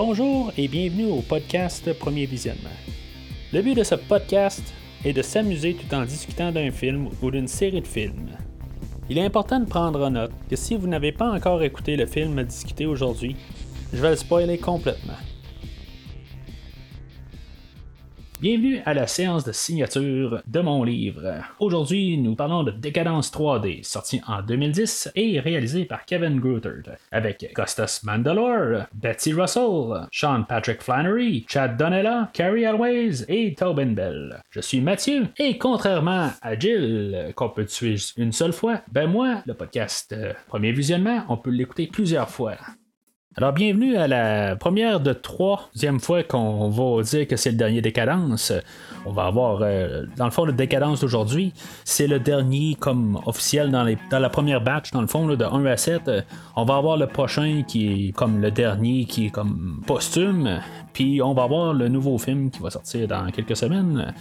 Bonjour et bienvenue au podcast Premier Visionnement. Le but de ce podcast est de s'amuser tout en discutant d'un film ou d'une série de films. Il est important de prendre en note que si vous n'avez pas encore écouté le film à discuter aujourd'hui, je vais le spoiler complètement. Bienvenue à la séance de signature de mon livre. Aujourd'hui, nous parlons de Décadence 3D, sorti en 2010 et réalisé par Kevin Grootert, avec Costas Mandalore, Betsy Russell, Sean Patrick Flannery, Chad Donella, Carrie Always et Tobin Bell. Je suis Mathieu et contrairement à Jill, qu'on peut tuer une seule fois, ben moi, le podcast euh, Premier Visionnement, on peut l'écouter plusieurs fois. Alors, bienvenue à la première de troisième fois qu'on va dire que c'est le dernier décadence. On va avoir, euh, dans le fond, le décadence d'aujourd'hui. C'est le dernier comme officiel dans, la première batch, dans le fond, de 1 à 7. On va avoir le prochain qui est comme le dernier, qui est comme posthume. Puis on va avoir le nouveau film qui va sortir dans quelques semaines.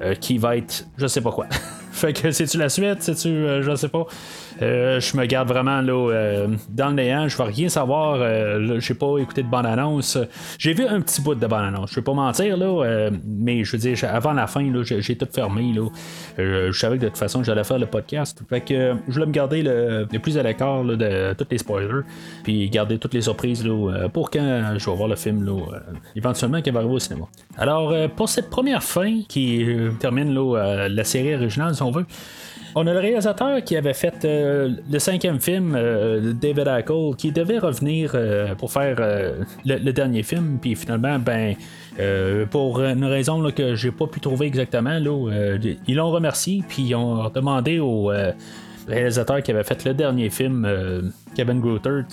Euh, qui va être je sais pas quoi. fait que c'est-tu la suite, c'est-tu euh, je sais pas. Euh, je me garde vraiment là dans le néant, je vais rien savoir. j'ai pas écouté de bande-annonce. J'ai vu un petit bout de bande-annonce, je vais pas mentir là, mais je veux dire, avant la fin, là, j'ai, tout fermé. Là. je savais que de toute façon j'allais faire le podcast. Fait que je voulais me garder le, plus à l'écart de tous les spoilers, puis garder toutes les surprises là, pour quand je vais voir le film là, éventuellement qui va arriver au cinéma. Alors pour cette première fin qui termine euh, la série originale, on veut. On a le réalisateur qui avait fait euh, le cinquième film, euh, David Ackle, qui devait revenir pour faire le, dernier film, puis finalement, ben, pour une raison que j'ai pas pu trouver exactement, ils l'ont remercié, puis ils ont demandé au réalisateur qui avait fait le dernier film, Kevin Grootert,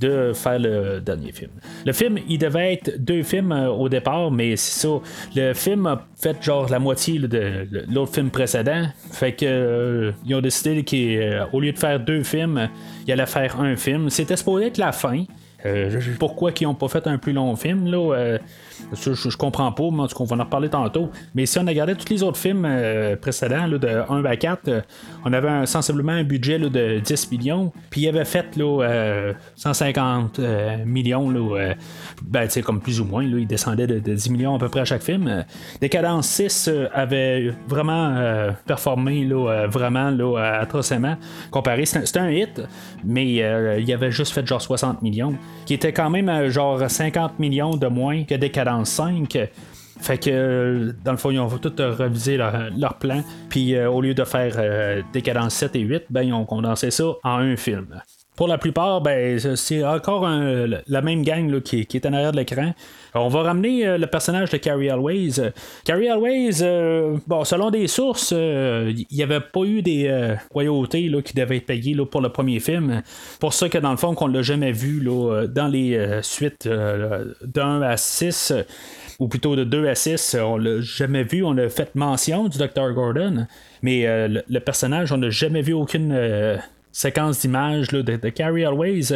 de faire le dernier film. Le film, il devait être deux films euh, au départ, mais c'est ça. Le film a fait genre la moitié de l'autre film précédent. Fait que euh, ont décidé qu'au lieu de faire deux films, il allait faire un film. C'était supposé être la fin. Euh, pourquoi ils n'ont pas fait un plus long film là euh, je, comprends pas, mais en tout cas, on va en reparler tantôt. Mais si on a regardé tous les autres films euh, précédents, de 1 à 4, on avait sensiblement un budget de 10 millions. Puis il avait fait là, 150 millions, là, ben, comme plus ou moins, il descendait de, 10 millions à peu près à chaque film. Décadence 6 avait vraiment performé vraiment atrocement comparé. C'était un hit, mais il avait juste fait genre 60 millions qui était quand même genre 50 millions de moins que Décadence 5. Fait que, dans le fond, ils ont tout revisé leur, plan. Puis, euh, au lieu de faire euh, Décadence 7 et 8, ben, ils ont condensé ça en un film. Pour la plupart, ben, c'est encore la même gang qui, est en arrière de l'écran. On va ramener euh, le personnage de Carrie Always. Carrie Always, bon, selon des sources, il n'y avait pas eu des royautés qui devaient être payées pour le premier film. Pour ça que dans le fond, qu'on l'a jamais vu dans les suites d'un à 6 ou plutôt de 2 à 6, on l'a jamais vu. On a fait mention du Dr. Gordon, mais le, personnage, on n'a jamais vu aucune séquence d'images de, de, Carrie Always.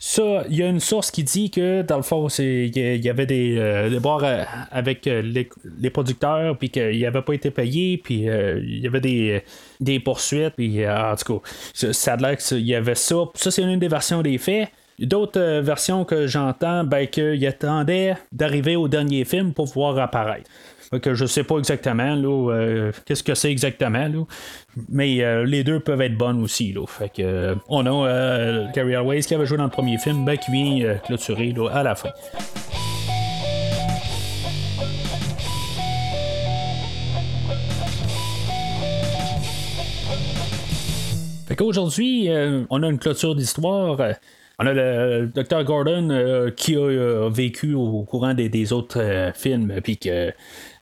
Ça, il y a une source qui dit que dans le fond, il y avait des, euh, euh avec euh, les, producteurs, puis qu'il n'avait pas été payé, puis euh, il y avait des, des poursuites, puis en tout cas, ça a l'air qu'il y avait ça. Ça, c'est une des versions des faits. D'autres versions que j'entends, ben, qu'il attendait d'arriver au dernier film pour pouvoir apparaître que je sais pas exactement là, euh, qu'est-ce que c'est exactement. Là. Mais euh, les deux peuvent être bonnes aussi. Là. Fait que, euh, on a Carrie Airways qui avait joué dans le premier film, ben, qui vient clôturer là, à la fin. Fait qu'aujourd'hui, on a une clôture d'histoire. On a le Dr. Gordon qui a vécu au courant des, autres films, puis que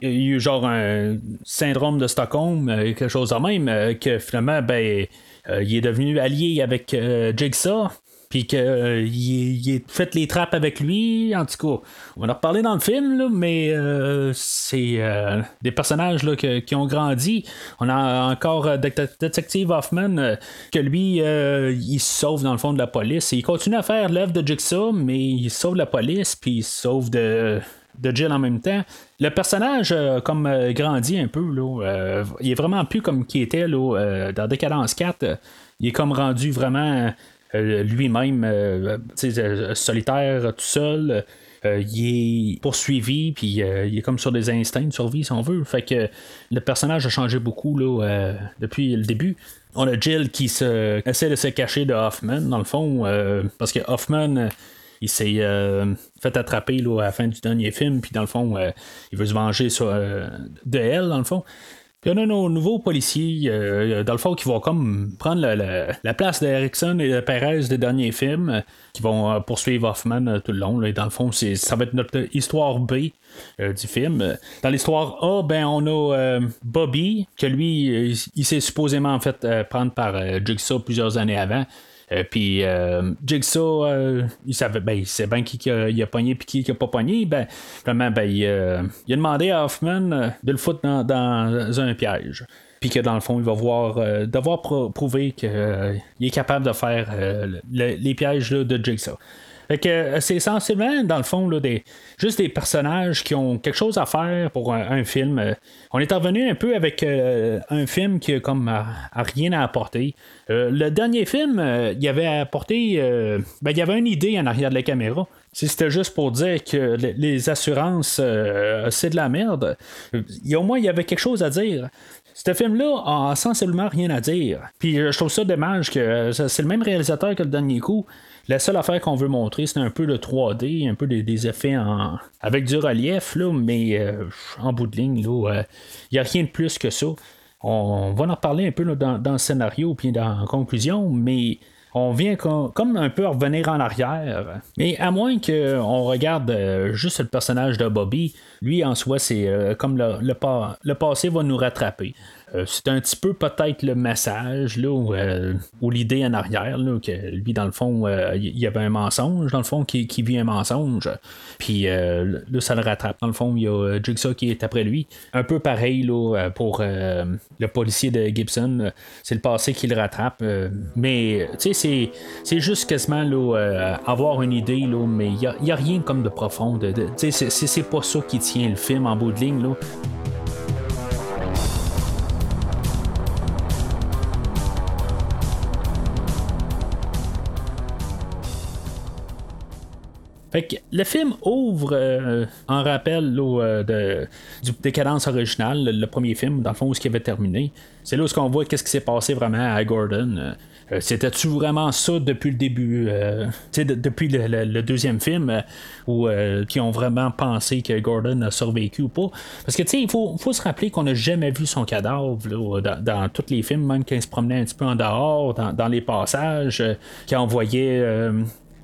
il y a eu genre un syndrome de Stockholm, euh, quelque chose de même, euh, que finalement, ben, euh, il est devenu allié avec Jigsaw. Puis qu'il il, fait les trappes avec lui. En tout cas, on va en reparler dans le film, mais c'est des personnages là, qui ont grandi. On a encore Detective Hoffman, que lui, il sauve dans le fond de la police. il continue à faire l'œuvre de Jigsaw, mais il sauve la police, puis il sauve de de Jill en même temps. Le personnage euh, comme euh, grandit un peu, euh, il est vraiment plus comme qui était là, dans Décadence 4. il est comme rendu vraiment lui-même solitaire tout seul. il est poursuivi, puis il est comme sur des instincts de survie, si on veut. Fait que le personnage a changé beaucoup depuis le début. On a Jill qui se, essaie de se cacher de Hoffman, dans le fond, parce que Hoffman il s'est euh, fait attraper là, à la fin du dernier film, puis dans le fond, euh, il veut se venger euh, de elle, dans le fond. Puis on a nos nouveaux policiers, dans le fond, qui vont comme prendre la, place d'Erickson et de Perez des derniers films, qui vont poursuivre Hoffman tout le long. et dans le fond, ça va être notre histoire B du film. Dans l'histoire A, ben, on a Bobby, que lui, il s'est supposément fait prendre par Jigsaw plusieurs années avant. Euh, puis euh, Jigsaw, euh, il savait, ben, il bien qui, a, il pogné puis qui, qui a pas pogné. Ben, vraiment, ben, il, a demandé à Hoffman de le foutre dans, un piège. Puis que dans le fond, il va voir, devoir prouver qu'il est capable de faire les pièges de Jigsaw. Euh, c'est essentiellement, dans le fond, là, juste des personnages qui ont quelque chose à faire pour un, film. Euh, on est revenu un peu avec euh, un film qui comme a, rien à apporter. le dernier film, il y avait apporté. ben, il y avait une idée en arrière de la caméra. C'était juste pour dire que les assurances, c'est de la merde, au moins il y avait quelque chose à dire. Ce film-là a sensiblement rien à dire. Puis je trouve ça dommage que c'est le même réalisateur que le dernier coup. La seule affaire qu'on veut montrer, c'est un peu le 3D, un peu des, effets en, avec du relief, mais euh, en bout de ligne, il n'y euh, a rien de plus que ça. On, va en reparler un peu dans, le scénario puis dans la conclusion, mais on vient comme, un peu revenir en arrière. Mais à moins qu'on regarde euh, juste le personnage de Bobby, lui en soi, c'est comme le, passé va nous rattraper. Euh, c'est un petit peu peut-être le message là, ou, euh, l'idée en arrière, là, que lui, dans le fond, euh, il y avait un mensonge, dans le fond, qui, vit un mensonge. Puis là, ça le rattrape. Dans le fond, il y a Jigsaw qui est après lui. Un peu pareil là, pour le policier de Gibson. C'est le passé qui le rattrape. mais tu sais, c'est juste quasiment là, avoir une idée, là, mais il n'y a, rien comme de profond. Tu sais, c'est pas ça qui tient le film en bout de ligne. Là. Le film ouvre euh, en rappel euh, de, du décadence originale, le, premier film, dans le fond, où ce qui avait terminé. C'est là où on voit qu'est-ce qui s'est passé vraiment à Gordon. Euh, c'était-tu vraiment ça depuis le début, depuis le, deuxième film, où qui ont vraiment pensé que Gordon a survécu ou pas? Parce que tu sais, il faut, se rappeler qu'on n'a jamais vu son cadavre dans, tous les films, même quand il se promenait un petit peu en dehors, dans, dans les passages, qui envoyait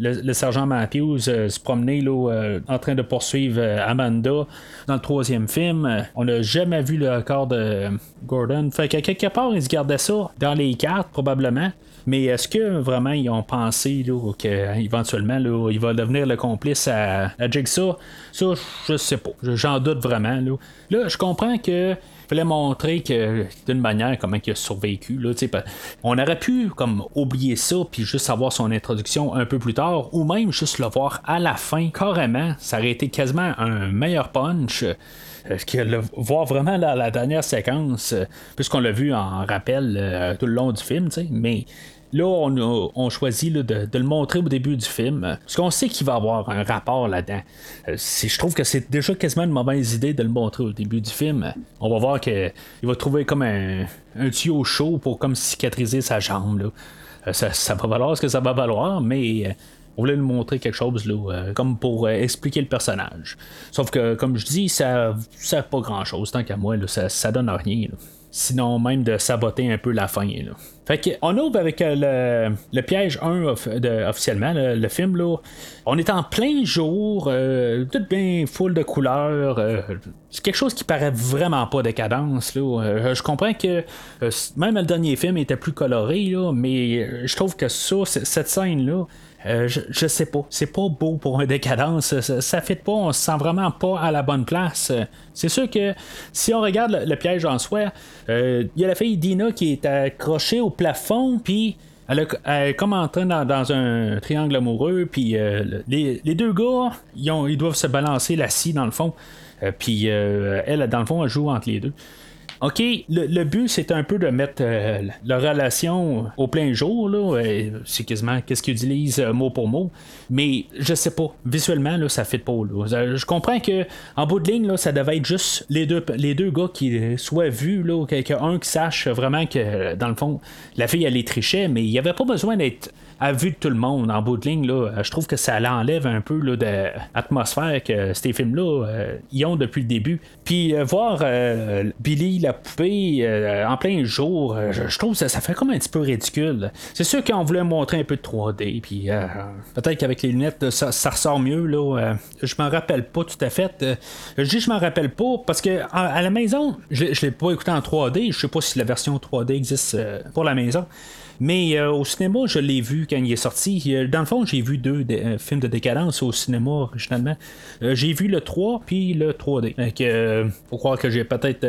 le, sergent Matthews euh, se promenait là, euh, en train de poursuivre euh, Amanda dans le troisième film. On n'a jamais vu le corps de Gordon. Fait que quelque part, ils se gardaient ça dans les cartes, probablement. Mais est-ce que vraiment ils ont pensé qu'éventuellement il va devenir le complice à, à Jigsaw? Ça, je sais pas. J'en doute vraiment. Là. là, je comprends que montrer que d'une manière comment il a survécu. Là, on aurait pu comme oublier ça puis juste avoir son introduction un peu plus tard ou même juste le voir à la fin carrément. Ça aurait été quasiment un meilleur punch. Euh, que le voir vraiment la, la dernière séquence, euh, puisqu'on l'a vu en rappel euh, tout le long du film, mais Là, on, choisit de, le montrer au début du film, parce qu'on sait qu'il va avoir un rapport là-dedans. Euh, je trouve que c'est déjà quasiment une mauvaise idée de le montrer au début du film. On va voir qu'il va trouver comme un, tuyau chaud pour comme cicatriser sa jambe. Euh, ça, va valoir ce que ça va valoir, mais euh, on voulait nous montrer quelque chose là, comme pour expliquer le personnage. Sauf que, comme je dis, ça ne pas grand-chose. Tant qu'à moi, ça, ça donne rien sinon même de saboter un peu la fin. Là. Fait que, on ouvre avec euh, le, piège 1 officiellement, le, film. Là. On est en plein jour, euh, tout bien full de couleurs. Euh, c'est quelque chose qui paraît vraiment pas décadence. Là. je comprends que même le dernier film était plus coloré, là, mais je trouve que ça, cette scène-là, euh, je, sais pas. C'est pas beau pour un décadence. Ça, ça fait pas. On se sent vraiment pas à la bonne place. C'est sûr que si on regarde le, piège en soi, il euh, y a la fille Dina qui est accrochée au plafond, puis. Elle, est comme en train dans, un triangle amoureux, puis euh, les, deux gars, ils, doivent se balancer la scie dans le fond, puis elle, dans le fond, elle joue entre les deux OK, le, but, c'est un peu de mettre la relation au plein jour. Là, c'est quasiment qu'est-ce qu'ils utilisent mot pour mot. Mais je sais pas. Visuellement, là, ça fait pas. Là. Je comprends que en bout de ligne, là, ça devait être juste les deux, les deux gars qui soient vus, là, un qui sache vraiment que, dans le fond, la fille, elle est trichait, mais il n'y avait pas besoin d'être à vue de tout le monde en bout de ligne, là, je trouve que ça l'enlève un peu là, de l'atmosphère que ces films-là euh, y ont depuis le début. Puis euh, voir euh, Billy la poupée en plein jour, je, trouve ça, fait comme un petit peu ridicule. C'est sûr qu'on voulait montrer un peu de 3D, puis peut-être qu'avec les lunettes, ça, ressort mieux. Là, je m'en rappelle pas tout à fait. je dis je m'en rappelle pas parce que à, la maison, je, ne l'ai pas écouté en 3D. Je sais pas si la version 3D existe pour la maison. Mais euh, au cinéma, je l'ai vu quand il est sorti. Euh, dans le fond, j'ai vu deux euh, films de décadence au cinéma originalement. j'ai vu le 3 puis le 3D. Donc, faut croire que j'ai peut-être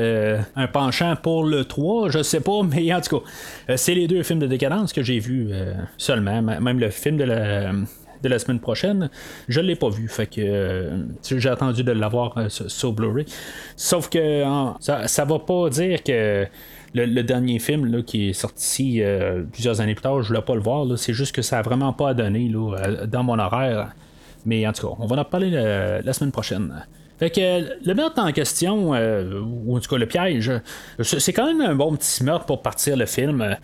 un penchant pour le 3, je sais pas, mais en tout cas, c'est les deux films de décadence que j'ai vus seulement. Même le film de la semaine prochaine, je l'ai pas vu. Fait que j'ai attendu de l'avoir sur, Blu-ray. Sauf que ça, ça va pas dire que le, dernier film là, qui est sorti euh, plusieurs années plus tard, je ne voulais pas le voir. C'est juste que ça n'a vraiment pas donner là, dans mon horaire. Mais en tout cas, on va en parler euh, la semaine prochaine. Fait que le meurtre en question, euh, ou en tout cas le piège, c'est quand même un bon petit meurtre pour partir le film.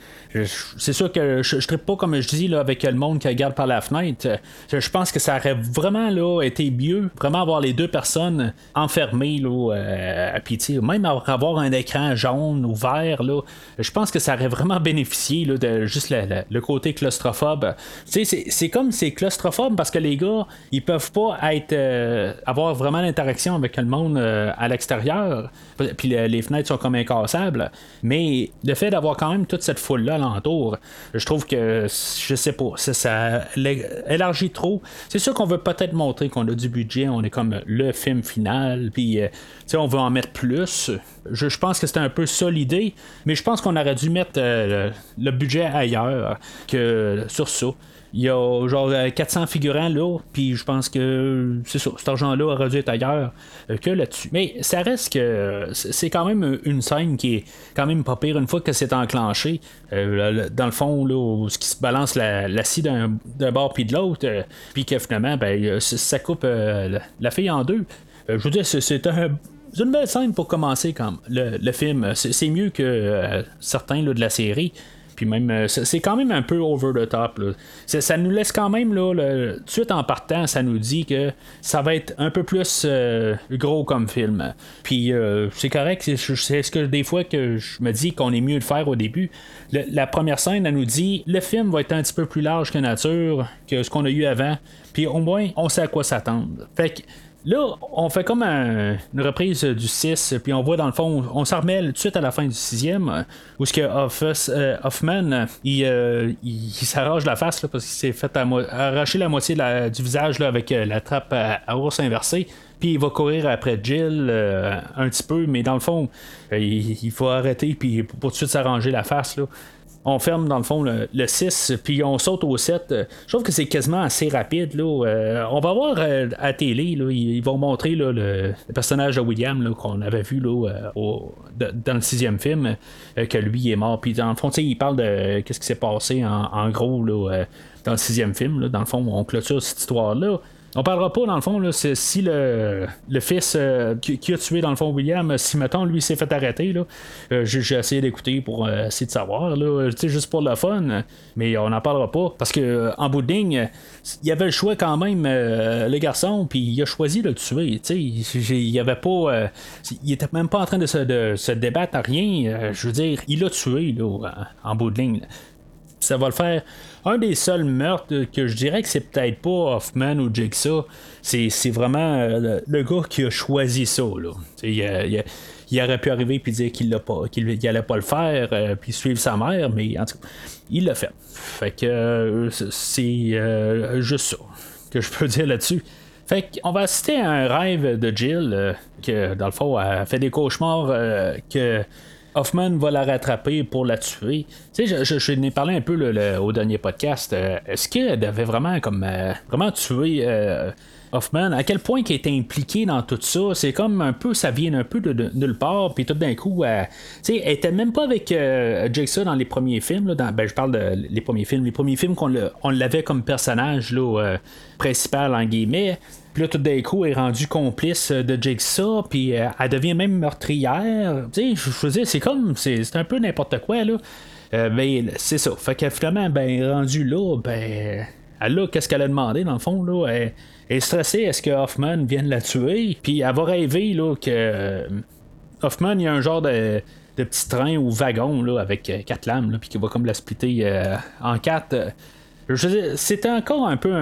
C'est sûr que je ne pas, comme je dis, là, avec le monde qui regarde par la fenêtre. Je pense que ça aurait vraiment là, été mieux, vraiment avoir les deux personnes enfermées là, euh, à même avoir un écran jaune ou vert. Là, je pense que ça aurait vraiment bénéficié là, de juste le, côté claustrophobe. C'est comme c'est claustrophobe parce que les gars, ils peuvent pas être euh, avoir vraiment l'interaction avec le monde euh, à l'extérieur, puis les fenêtres sont comme incassables, mais le fait d'avoir quand même toute cette foule-là alentour, je trouve que, je sais pas, ça, élargit trop. C'est sûr qu'on veut peut-être montrer qu'on a du budget, on est comme le film final, puis euh, on veut en mettre plus. Je, pense que c'était un peu ça l'idée, mais je pense qu'on aurait dû mettre euh, le budget ailleurs que sur ça. Il y a genre 400 euh, figurants là, puis je pense que c'est ça, cet argent-là aurait dû être ailleurs euh, que là-dessus. Mais ça reste que c'est quand même une scène qui est quand même pas pire une fois que c'est enclenché. Euh, dans le fond, là, ce qui se balance la, scie d'un, bord puis de l'autre, puis que finalement, ben, ça coupe la, fille en deux. je veux dire, c'est, une belle scène pour commencer quand le, film. C'est, mieux que certains de la série. Puis même, euh, c'est quand même un peu over the top. Ça, nous laisse quand même, là, tout de suite en partant, ça nous dit que ça va être un peu plus euh, gros comme film. Puis euh, c'est correct, c'est ce que des fois que je me dis qu'on est mieux de faire au début. la première scène, elle nous dit le film va être un petit peu plus large que nature, que ce qu'on a eu avant. Puis au moins, on sait à quoi s'attendre. Fait que Là, on fait comme une reprise du 6, puis on voit dans le fond, on s'en remet tout de suite à la fin du 6e, où ce que euh, Hoffman, il, s'arrache la face parce qu'il s'est fait arracher la moitié du visage avec euh, la trappe à, ours inversée puis il va courir après Jill euh, un petit peu, mais dans le fond, il, faut arrêter puis pour tout de suite s'arranger la face. Là on ferme dans le fond le, 6, puis on saute au 7. Je trouve que c'est quasiment assez rapide. Euh, on va voir euh, à télé, là, ils, vont montrer le, personnage de William qu'on avait vu là, euh, dans le sixième film, que lui est mort. Puis dans le fond, il parle de qu'est-ce qui s'est passé en, gros dans le sixième film. Dans le fond, on clôture cette histoire-là. On parlera pas, dans le fond, là, si le, le fils euh, qui, a tué, dans le fond, William, si, mettons, lui s'est fait arrêter, là, euh, j'ai, essayé d'écouter pour euh, essayer de savoir, là, juste pour le fun, mais on n'en parlera pas, parce que en bout de ligne, il avait le choix quand même, le garçon, puis il a choisi de le tuer, il avait pas... il était même pas en train de se, de se débattre à rien, je veux dire, il l'a tué, là, en bout de ligne. Ça va le faire un des seuls meurtres que je dirais que c'est peut-être pas Hoffman ou Jigsaw, c'est, vraiment euh, le, gars qui a choisi ça. Là. Il, aurait pu arriver et dire qu'il pas, qu'il allait pas le faire, euh, puis suivre sa mère, mais en tout cas, il l'a fait. Fait que euh, c'est juste ça que je peux dire là-dessus. Fait qu'on va citer un rêve de Jill, que dans le fond, a fait des cauchemars que Hoffman va la rattraper pour la tuer. Tu sais, je, je, n'ai parlé un peu au dernier podcast. Est-ce qu'elle devait vraiment comme vraiment tuer Hoffman, à quel point il était impliqué dans tout ça, c'est comme un peu, ça vient un peu de, nulle part, puis tout d'un coup, euh, tu sais, elle était même pas avec euh, dans les premiers films, là, ben, je parle de les premiers films, les premiers films qu'on on l'avait comme personnage euh, principal en guillemets. Puis tout d'un coup, elle est rendue complice de Jigsaw, puis elle devient même meurtrière. Tu sais, je veux c'est comme, c'est, un peu n'importe quoi, là. ben, c'est ça. Fait que finalement, ben, rendu là, ben, elle a, qu'est-ce qu'elle a demandé, dans le fond, là? Elle, est stressée, est-ce que Hoffman vienne la tuer? Puis elle va rêver, là, que euh, Hoffman, il y a un genre de, de petit train ou wagon, là, avec euh, quatre lames, puis qui va comme la splitter euh, en quatre. C'était encore un peu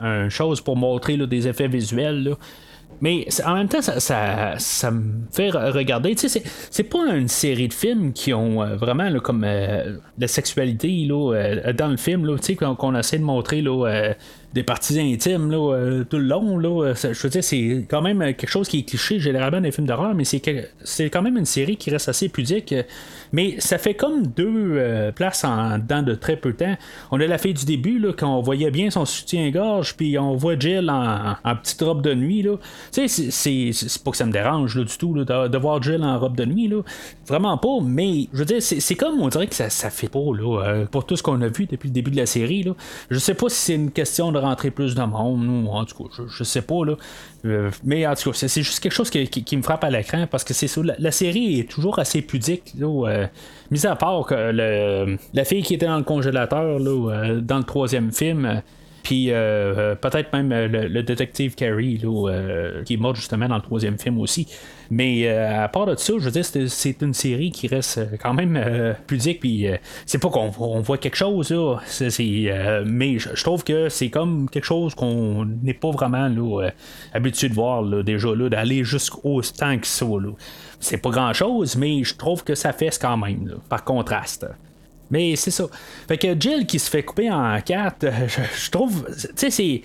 un, chose pour montrer là, des effets visuels. Là. Mais en même temps, ça, ça, me fait regarder. Tu sais, c'est pas une série de films qui ont euh, vraiment comme euh, la sexualité là, euh, dans le film, tu sais, qu'on essaie de montrer là, des parties intimes là, tout le long. Là, je veux dire, c'est quand même quelque chose qui est cliché généralement dans les films d'horreur, mais c'est, c'est quand même une série qui reste assez pudique. Mais ça fait comme deux places en dedans de très peu de temps. On a la fille du début, là, quand on voyait bien son soutien-gorge, puis on voit Jill en, petite robe de nuit. Là. Tu sais, c'est pas que ça me dérange du tout de, voir Jill en robe de nuit. Là. Vraiment pas, mais je veux dire, c'est comme on dirait que ça, ça fait pas là, euh, pour tout ce qu'on a vu depuis le début de la série. Là. Je sais pas si c'est une question rentrer plus de monde, ou en tout cas, je, sais pas. Là. Euh, mais en tout cas, c'est juste quelque chose qui, me frappe à l'écran parce que c'est. La, série est toujours assez pudique. Là, euh, mis à part que le, la fille qui était dans le congélateur là, dans le troisième film puis euh, euh, peut-être même euh, le, détective Carrie, qui est mort justement dans le troisième film aussi. Mais à part de ça, je veux dire, c'est une série qui reste quand même pudique. Puis c'est pas qu'on voit quelque chose, là. mais je, trouve que c'est comme quelque chose qu'on n'est pas vraiment là, habitué de voir déjà, là, d'aller jusqu'au temps que ça. C'est pas grand chose, mais je trouve que ça fait quand même, par contraste. Mais c'est ça. Fait que Jill qui se fait couper en quatre, euh, je, trouve. Tu sais, c'est.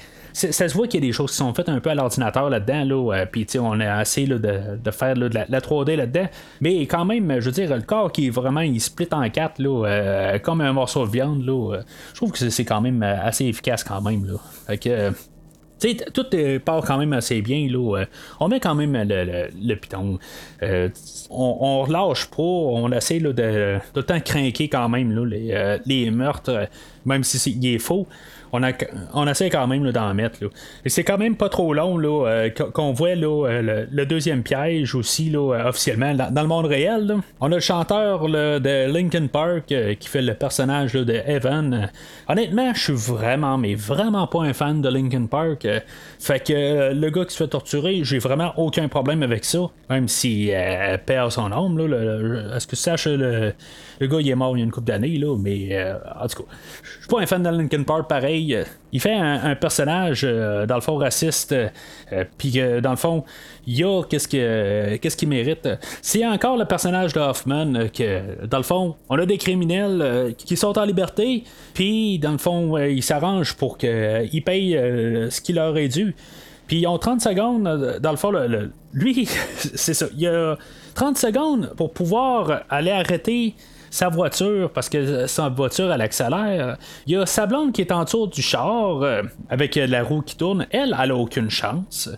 ça se voit qu'il y a des choses qui sont faites un peu à l'ordinateur là-dedans, là, euh, puis on a essayé là, de, faire de, la, 3D là-dedans, mais quand même, je veux dire, le corps qui est vraiment, il split en quatre, là, euh, comme un morceau de viande, là, je trouve que c'est quand même assez efficace quand même. Là. Fait que, tout part quand même assez bien. Là. Euh, on met quand même le, piton. Euh, on, relâche pas. On essaie là, de le temps craquer quand même là, les, euh, les meurtres, même si c'est, est faux on, a, on essaie quand même d'en mettre. Là. Et c'est quand même pas trop long là, euh, qu'on voit là, euh, le, deuxième piège aussi là, euh, officiellement dans, le monde réel. On a le chanteur de Linkin Park qui fait le personnage de Evan. honnêtement, je suis vraiment, mais vraiment pas un fan de Linkin Park. fait que le gars qui se fait torturer, j'ai vraiment aucun problème avec ça. Même s'il perd son âme. Est-ce que tu saches le le gars, il est mort il y a une couple d'années, là, mais en tout cas, je suis pas un fan de Linkin Park pareil. Il fait un, personnage, euh, dans le fond, raciste, euh, puis dans le fond, il y a qu'est-ce qu'il qu'est-ce qu'il mérite. C'est encore le personnage de Hoffman que, dans le fond, on a des criminels qui sont en liberté, puis dans le fond, ils s'arrangent pour qu'ils payent ce qui leur est dû. Puis ils ont 30 secondes, dans le fond, lui, c'est ça, il y a 30 secondes pour pouvoir aller arrêter sa voiture, parce que sa voiture, elle accélère. Il y a sa blonde qui est en dessous du char, euh, avec la roue qui tourne. Elle, elle a aucune chance.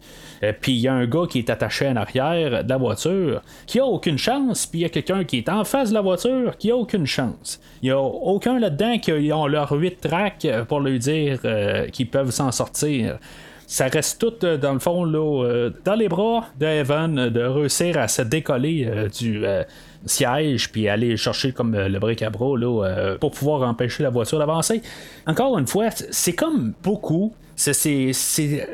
Euh, puis il y a un gars qui est attaché en arrière de la voiture qui a aucune chance. Puis il y a quelqu'un qui est en face de la voiture qui a aucune chance. Il n'y a aucun là-dedans qui ont leur 8 tracks pour lui dire euh, qu'ils peuvent s'en sortir ça reste tout dans le fond là, dans les bras d'Evan de réussir à se décoller du, siège puis aller chercher comme euh, le bric-à-bras euh, pour pouvoir empêcher la voiture d'avancer. Encore une fois, c'est comme beaucoup. C'est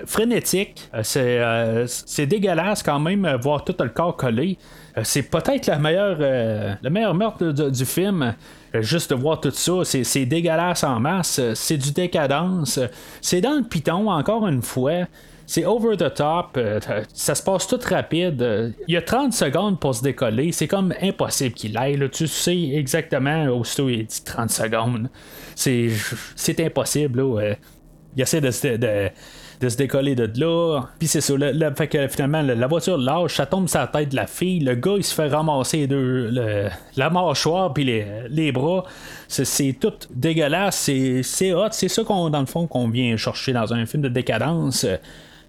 frénétique, euh, c'est dégueulasse quand même voir tout le corps collé. C'est peut-être la meilleure, le meilleur meurtre du film. Juste de voir tout ça, c'est dégueulasse en masse, c'est du décadence, c'est dans le piton encore une fois c'est over the top, euh, ça se passe tout rapide. Il y a 30 secondes pour se décoller, c'est comme impossible qu'il aille. Tu sais exactement aussitôt il dit 30 secondes. C'est, c'est impossible. il essaie de, de se décoller de là. Puis c'est ça, fait que finalement, la voiture lâche, ça tombe sur la tête de la fille. Le gars, il se fait ramasser deux, la mâchoire, puis les, les bras. C'est, tout dégueulasse. C'est, hot. C'est ça qu'on, dans le fond, qu'on vient chercher dans un film de décadence.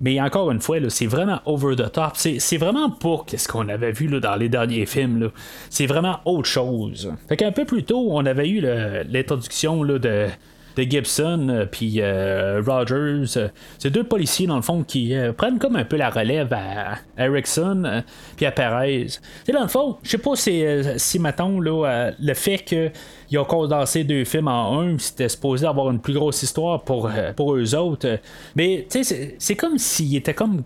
Mais encore une fois, c'est vraiment over the top. C'est, vraiment pas ce qu'on avait vu dans les derniers films. C'est vraiment autre chose. Fait qu'un peu plus tôt, on avait eu l'introduction de Gibson euh, puis euh, Rogers. Euh, c'est deux policiers dans le fond qui prennent comme un peu la relève à Erickson puis à Perez. Dans le fond, je sais pas si, si le fait que ils ont condensé deux films en un, c'était supposé avoir une plus grosse histoire pour, pour eux autres. Mais c'est comme s'ils étaient comme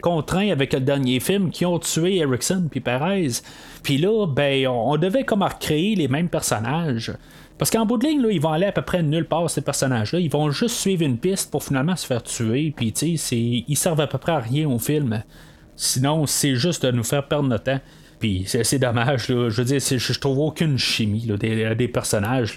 contraints avec le dernier film qui ont tué Erickson puis Perez. Puis là, ben, on, on devait comme recréer les mêmes personnages. Parce qu'en bout de ligne, ils vont aller à peu près nulle part, ces personnages-là. Ils vont juste suivre une piste pour finalement se faire tuer. Puis, tu sais, ils servent à peu près à rien au film. Sinon, c'est juste de nous faire perdre notre temps. Puis c'est dommage, je veux dire, je trouve aucune chimie des, personnages.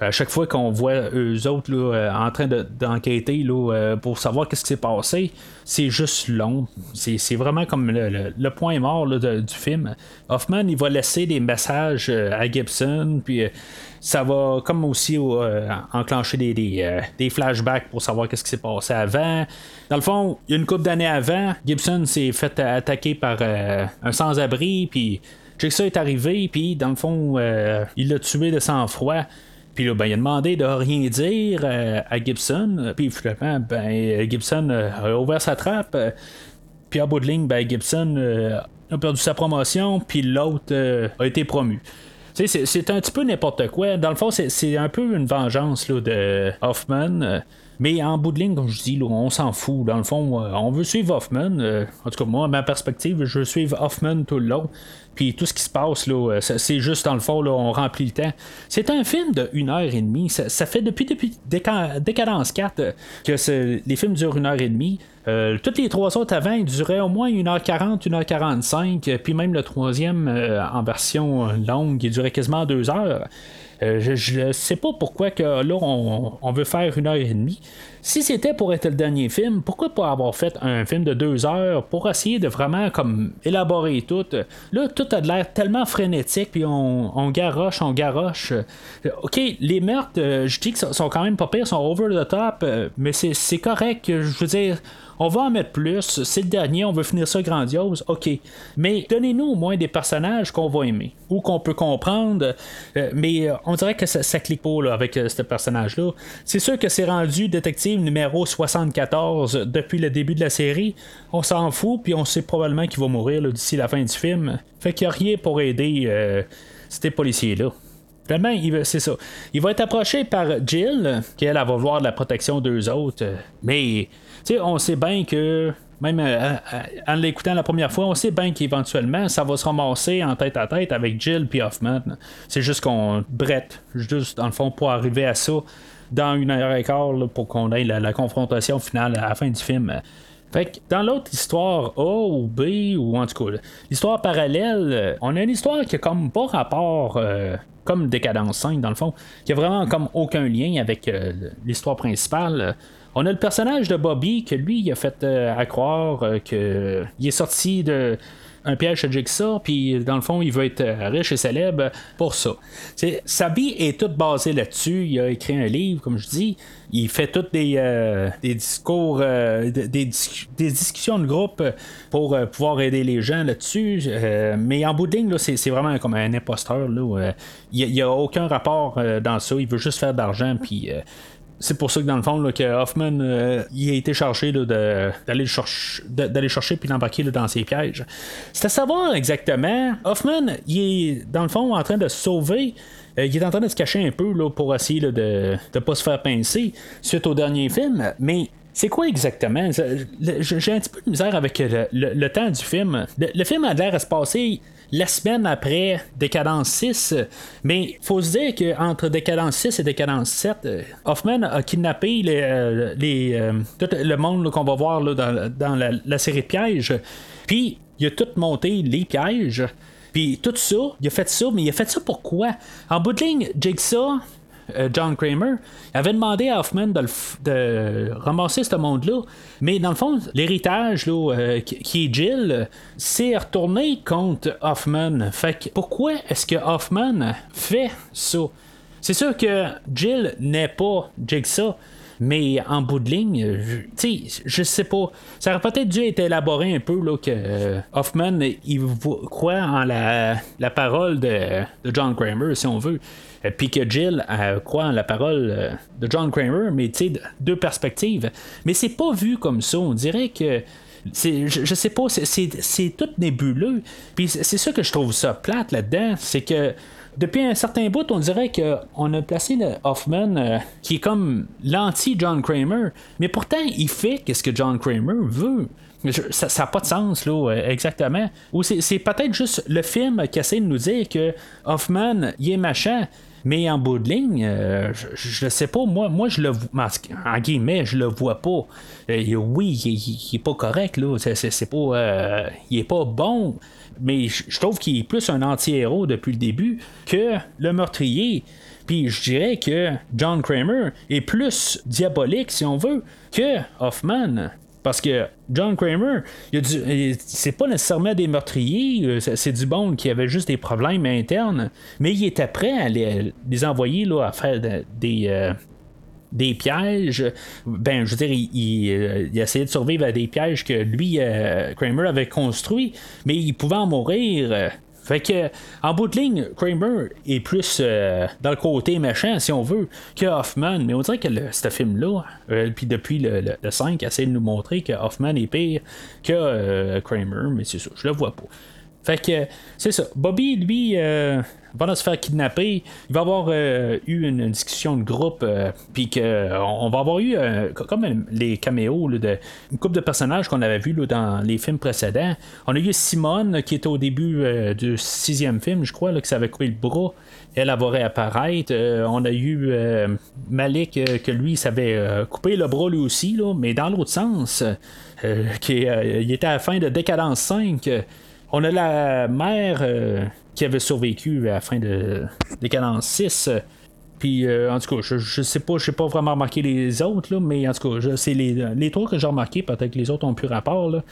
À chaque fois qu'on voit eux autres euh, en train d'enquêter euh, pour savoir qu'est-ce qui s'est passé, c'est juste long. C'est vraiment comme le, point mort du film. Hoffman, il va laisser des messages euh, à Gibson, puis ça va comme aussi euh, enclencher des, euh, flashbacks pour savoir qu'est-ce qui s'est passé avant. Dans le fond, il y a une couple d'années avant, Gibson s'est fait attaquer par euh, un sans-abri, puis Jigsaw est arrivé, puis dans le fond, il l'a tué de sang-froid. Puis là, ben, il a demandé de rien dire à Gibson. Puis finalement, ben, Gibson a ouvert sa trappe. puis à bout de ligne, ben, Gibson a perdu sa promotion, puis l'autre a été promu c'est un petit peu n'importe quoi. Dans le fond, c'est un peu une vengeance là, de Hoffman. Euh, mais en bout de ligne, comme je dis, on s'en fout. Dans le fond, euh, on veut suivre Hoffman. Euh, en tout cas, moi, ma perspective, je veux suivre Hoffman tout le long. Puis tout ce qui se passe, là, c'est juste dans le fond, là, on remplit le temps. C'est un film de 1 heure et demie. Ça, fait depuis, depuis Décadence 4 que les films durent une heure et demie. Euh, toutes les trois autres avant, ils duraient au moins 1h40, 1h45, puis même le troisième euh, en version longue, il durait quasiment 2 heures. Euh, je ne sais pas pourquoi que là on, veut faire une heure et demie. Si c'était pour être le dernier film, pourquoi pas avoir fait un film de deux heures pour essayer de vraiment comme élaborer tout? Là, tout a l'air tellement frénétique, puis on, garoche, on garoche. Ok, les meurtres, je dis que sont quand même pas pires, sont over the top, mais c'est correct. Je veux dire on va en mettre plus, c'est le dernier, on veut finir ça grandiose, ok. Mais donnez-nous au moins des personnages qu'on va aimer ou qu'on peut comprendre. Euh, mais euh, on dirait que ça, clique pas avec euh, ce personnage-là. C'est sûr que c'est rendu détective numéro 74 depuis le début de la série. On s'en fout, puis on sait probablement qu'il va mourir d'ici la fin du film. Fait qu'il n'y a rien pour aider ces policiers-là. Finalement, c'est ça. Il va être approché par Jill, qui elle, va voir la protection d'eux autres. Mais on sait bien que même euh, euh, en l'écoutant la première fois, on sait bien qu'éventuellement, ça va se ramasser en tête à tête avec Jill et Hoffman. C'est juste qu'on brette, juste dans le fond, pour arriver à ça dans une heure et quart pour qu'on ait la, confrontation finale à la fin du film. Fait que dans l'autre histoire A ou B, ou en tout cas, l'histoire parallèle, on a une histoire qui a comme pas rapport. Euh, comme Décadence 5 dans le fond, qui a vraiment comme aucun lien avec l'histoire principale. On a le personnage de Bobby que lui, il a fait euh, à croire euh, qu'il est sorti de un piège à Jigsaw, puis dans le fond, il veut être euh, riche et célèbre pour ça. sa vie est toute basée là-dessus. Il a écrit un livre, comme je dis. Il fait toutes des, des discours, des, discussions de groupe pour pouvoir aider les gens là-dessus. mais en bout de ligne, c'est, vraiment comme un imposteur. il n'y a, aucun rapport dans ça. Il veut juste faire d'argent, puis c'est pour ça que dans le fond, que Hoffman euh, a été chargé d'aller chercher, chercher puis d'embarquer dans ses pièges. C'est à savoir exactement. Hoffman, il est dans le fond en train de sauver. Euh, il est en train de se cacher un peu là, pour essayer de ne pas se faire pincer suite au dernier film. Mais c'est quoi exactement? J'ai un petit peu de misère avec le, temps du film. Le, film a l'air à se passer la semaine après Décadence 6. Mais faut se dire qu'entre Décadence 6 et Décadence 7, euh, Hoffman a kidnappé les, euh, euh, le monde qu'on va voir dans, la, série de pièges. Puis il a tout monté les pièges. Puis tout ça, il a fait ça, mais il a fait ça pourquoi? En bout de ligne, Jigsaw, John Kramer, avait demandé à Hoffman de, de ramasser ce monde-là. Mais dans le fond, l'héritage qui est Jill, s'est retourné contre Hoffman. Fait que pourquoi est-ce que Hoffman fait ça? C'est sûr que Jill n'est pas Jigsaw. Mais en bout de ligne, sais, je sais pas. Ça aurait peut-être dû être élaboré un peu là, que euh, Hoffman il croit en la, la parole de, de, John Kramer, si on veut. Euh, puis que Jill croit en la parole euh, de John Kramer, mais tu sais, deux perspectives. Mais c'est pas vu comme ça. On dirait que je, je, sais pas, c'est tout nébuleux. Puis c'est ça que je trouve ça plate là-dedans, c'est que depuis un certain bout, on dirait qu'on a placé le Hoffman euh, qui est comme l'anti-John Kramer, mais pourtant il fait ce que John Kramer veut. ça n'a pas de sens, là, exactement. Ou c'est peut-être juste le film qui essaie de nous dire que Hoffman, il est machin. Mais en bout de ligne, euh, je, ne sais pas, moi, moi je le vois, en guillemets, je le vois pas. oui, il, est pas correct, là. C'est, pas. il est pas bon mais je trouve qu'il est plus un anti-héros depuis le début que le meurtrier. Puis je dirais que John Kramer est plus diabolique, si on veut, que Hoffman. Parce que John Kramer, c'est pas nécessairement des meurtriers, euh, c'est du bon qui avait juste des problèmes internes, mais il était prêt à les, envoyer là, à faire des, euh, des pièges. Ben, je veux dire, il, euh, essayait de survivre à des pièges que lui, Kramer, avait construits, mais il pouvait en mourir. Fait que, en bout de ligne, Kramer est plus euh, dans le côté méchant, si on veut, que Hoffman. Mais on dirait que ce film-là, puis depuis le, 5, essaie de nous montrer que Hoffman est pire que Kramer, mais c'est ça, je le vois pas. Fait que, c'est ça. Bobby, lui, va se faire kidnapper, il va avoir euh, eu une discussion de groupe, euh, puis qu'on on va avoir eu, euh, comme les caméos de une couple de personnages qu'on avait vus dans les films précédents. On a eu Simone, qui était au début du sixième film, je crois, là, qui s'avait coupé le bras. Elle, va réapparaître. on a eu Malik, que lui, s'avait coupé le bras lui aussi, mais dans l'autre sens, qui, était à la fin de Décadence 5. On a la mère qui avait survécu à la fin de Décadence 6. Puis, euh, en tout cas, je, je sais pas, je sais pas vraiment remarqué les autres, là, mais en tout cas, c'est les, les trois que j'ai remarqué, peut-être que les autres ont plus rapport. Là.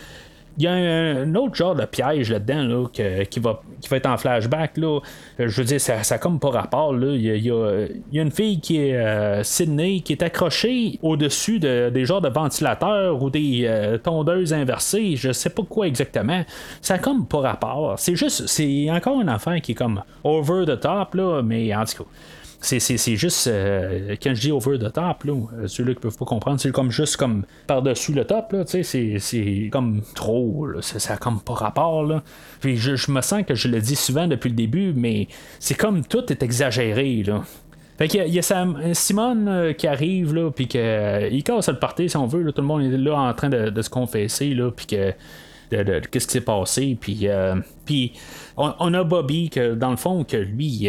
Il y a un, autre genre de piège là-dedans là, qui, va, qui va être en flashback. Là. Euh, je veux dire, ça, ça comme pas rapport. Là. Il, y a, une fille qui est euh, Sydney qui est accrochée au-dessus de, des genres de ventilateurs ou des euh, tondeuses inversées. Je sais pas quoi exactement. Ça comme pas rapport. C'est juste, c'est encore une affaire qui est comme over the top, là, mais en tout cas c'est juste euh, quand je dis over the top là, euh, ceux-là qui peuvent pas comprendre c'est comme juste comme par-dessus le top là, c'est comme trop ça, a comme pas rapport là. puis je, me sens que je le dis souvent depuis le début mais c'est comme tout est exagéré là fait qu'il y, a, Simone euh, qui arrive, là, puis qu'il casse le party si on veut. tout le monde est là en train de, se confesser, là, puis que. qu'est-ce qui s'est passé, puis, puis on, a Bobby, que dans le fond, que lui,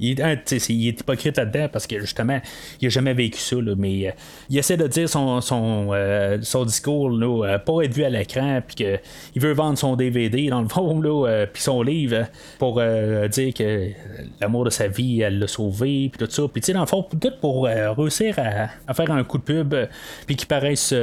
il, est hypocrite là-dedans parce que justement, il n'a jamais vécu ça, mais euh, il essaie de dire son, son, euh, son discours, là, euh, pas être vu à l'écran, puis qu'il veut vendre son DVD dans le fond, là, puis son livre pour dire que l'amour de sa vie, elle l'a sauvé, puis tout ça. Puis tu sais, dans le fond, tout pour réussir à, faire un coup de pub, puis qu'il paraisse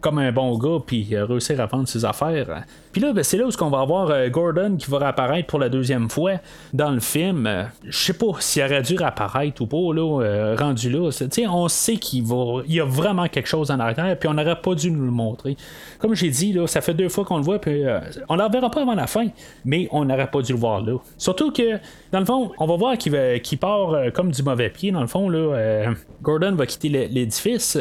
comme un bon gars, puis réussir à vendre ses affaires. Puis là, ben, c'est là où on va avoir Gordon qui va réapparaître pour la deuxième fois dans le film sais pas s'il aurait dû réapparaître ou pas, là, euh, rendu là. On sait qu'il y a vraiment quelque chose en arrière, puis on n'aurait pas dû nous le montrer. Comme j'ai dit, là, ça fait deux fois qu'on le voit, puis euh, on ne le verra pas avant la fin, mais on n'aurait pas dû le voir là. Surtout que, dans le fond, on va voir qu'il part euh, comme du mauvais pied, dans le fond, là. Gordon va quitter l'édifice.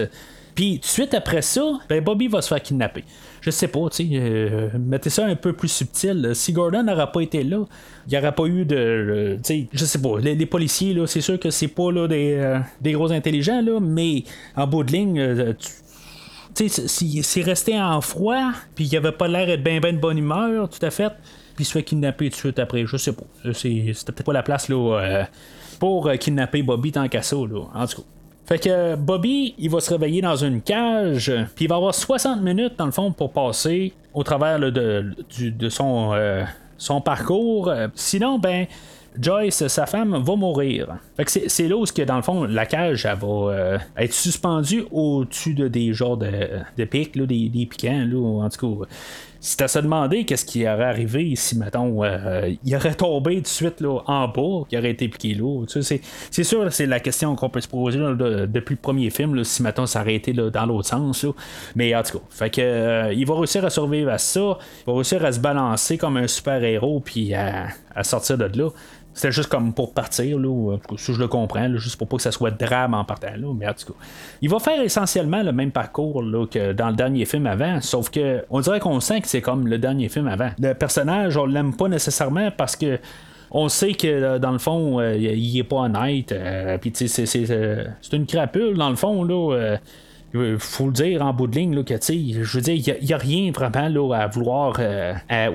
Puis, tout de suite après ça, ben, Bobby va se faire kidnapper je sais pas, tu sais, euh, mettez ça un peu plus subtil. Si Gordon n'aurait pas été là, il n'y aurait pas eu de. Euh, tu sais, je sais pas, les, policiers, là, c'est sûr que c'est pas là, des, euh, des, gros intelligents, là, mais en bout de ligne, tu sais, s'il resté en froid, puis il avait pas l'air d'être bien ben de bonne humeur, tout à fait, puis il se fait kidnapper tout de suite après, je sais pas. C'était peut-être pas la place là, pour kidnapper Bobby tant qu'à ça, là, en tout cas. Fait que Bobby, il va se réveiller dans une cage, puis il va avoir 60 minutes dans le fond pour passer au travers de, son, euh, son parcours. Sinon, ben, Joyce, sa femme, va mourir. Fait que c'est, là où, dans le fond, la cage, elle va euh, être suspendue au-dessus de des genres de, de pics, là, des, des piquants, là, en tout cas c'est à se demander qu'est-ce qui aurait arrivé si, mettons, euh, il aurait tombé tout de suite là, en bas, qui aurait été piqué là. c'est, sûr, c'est la question qu'on peut se poser depuis le premier film, si, mettons, ça aurait été dans l'autre sens. Mais en tout cas, fait que, euh, il va réussir à survivre à ça, il va réussir à se balancer comme un super-héros, puis à, à sortir de là. C'était juste comme pour partir, là, si je le comprends, juste pour pas que ça soit drame en partant là, mais en tout cas. Il va faire essentiellement le même parcours là, que dans le dernier film avant, sauf que on dirait qu'on sent que c'est comme le dernier film avant. Le personnage, on l'aime pas nécessairement parce que on sait que dans le fond, euh, il est pas honnête. Euh, puis c'est une crapule dans le fond là. Il faut le dire en bout de ligne, là, que je veux dire, il n'y a, rien vraiment là, à vouloir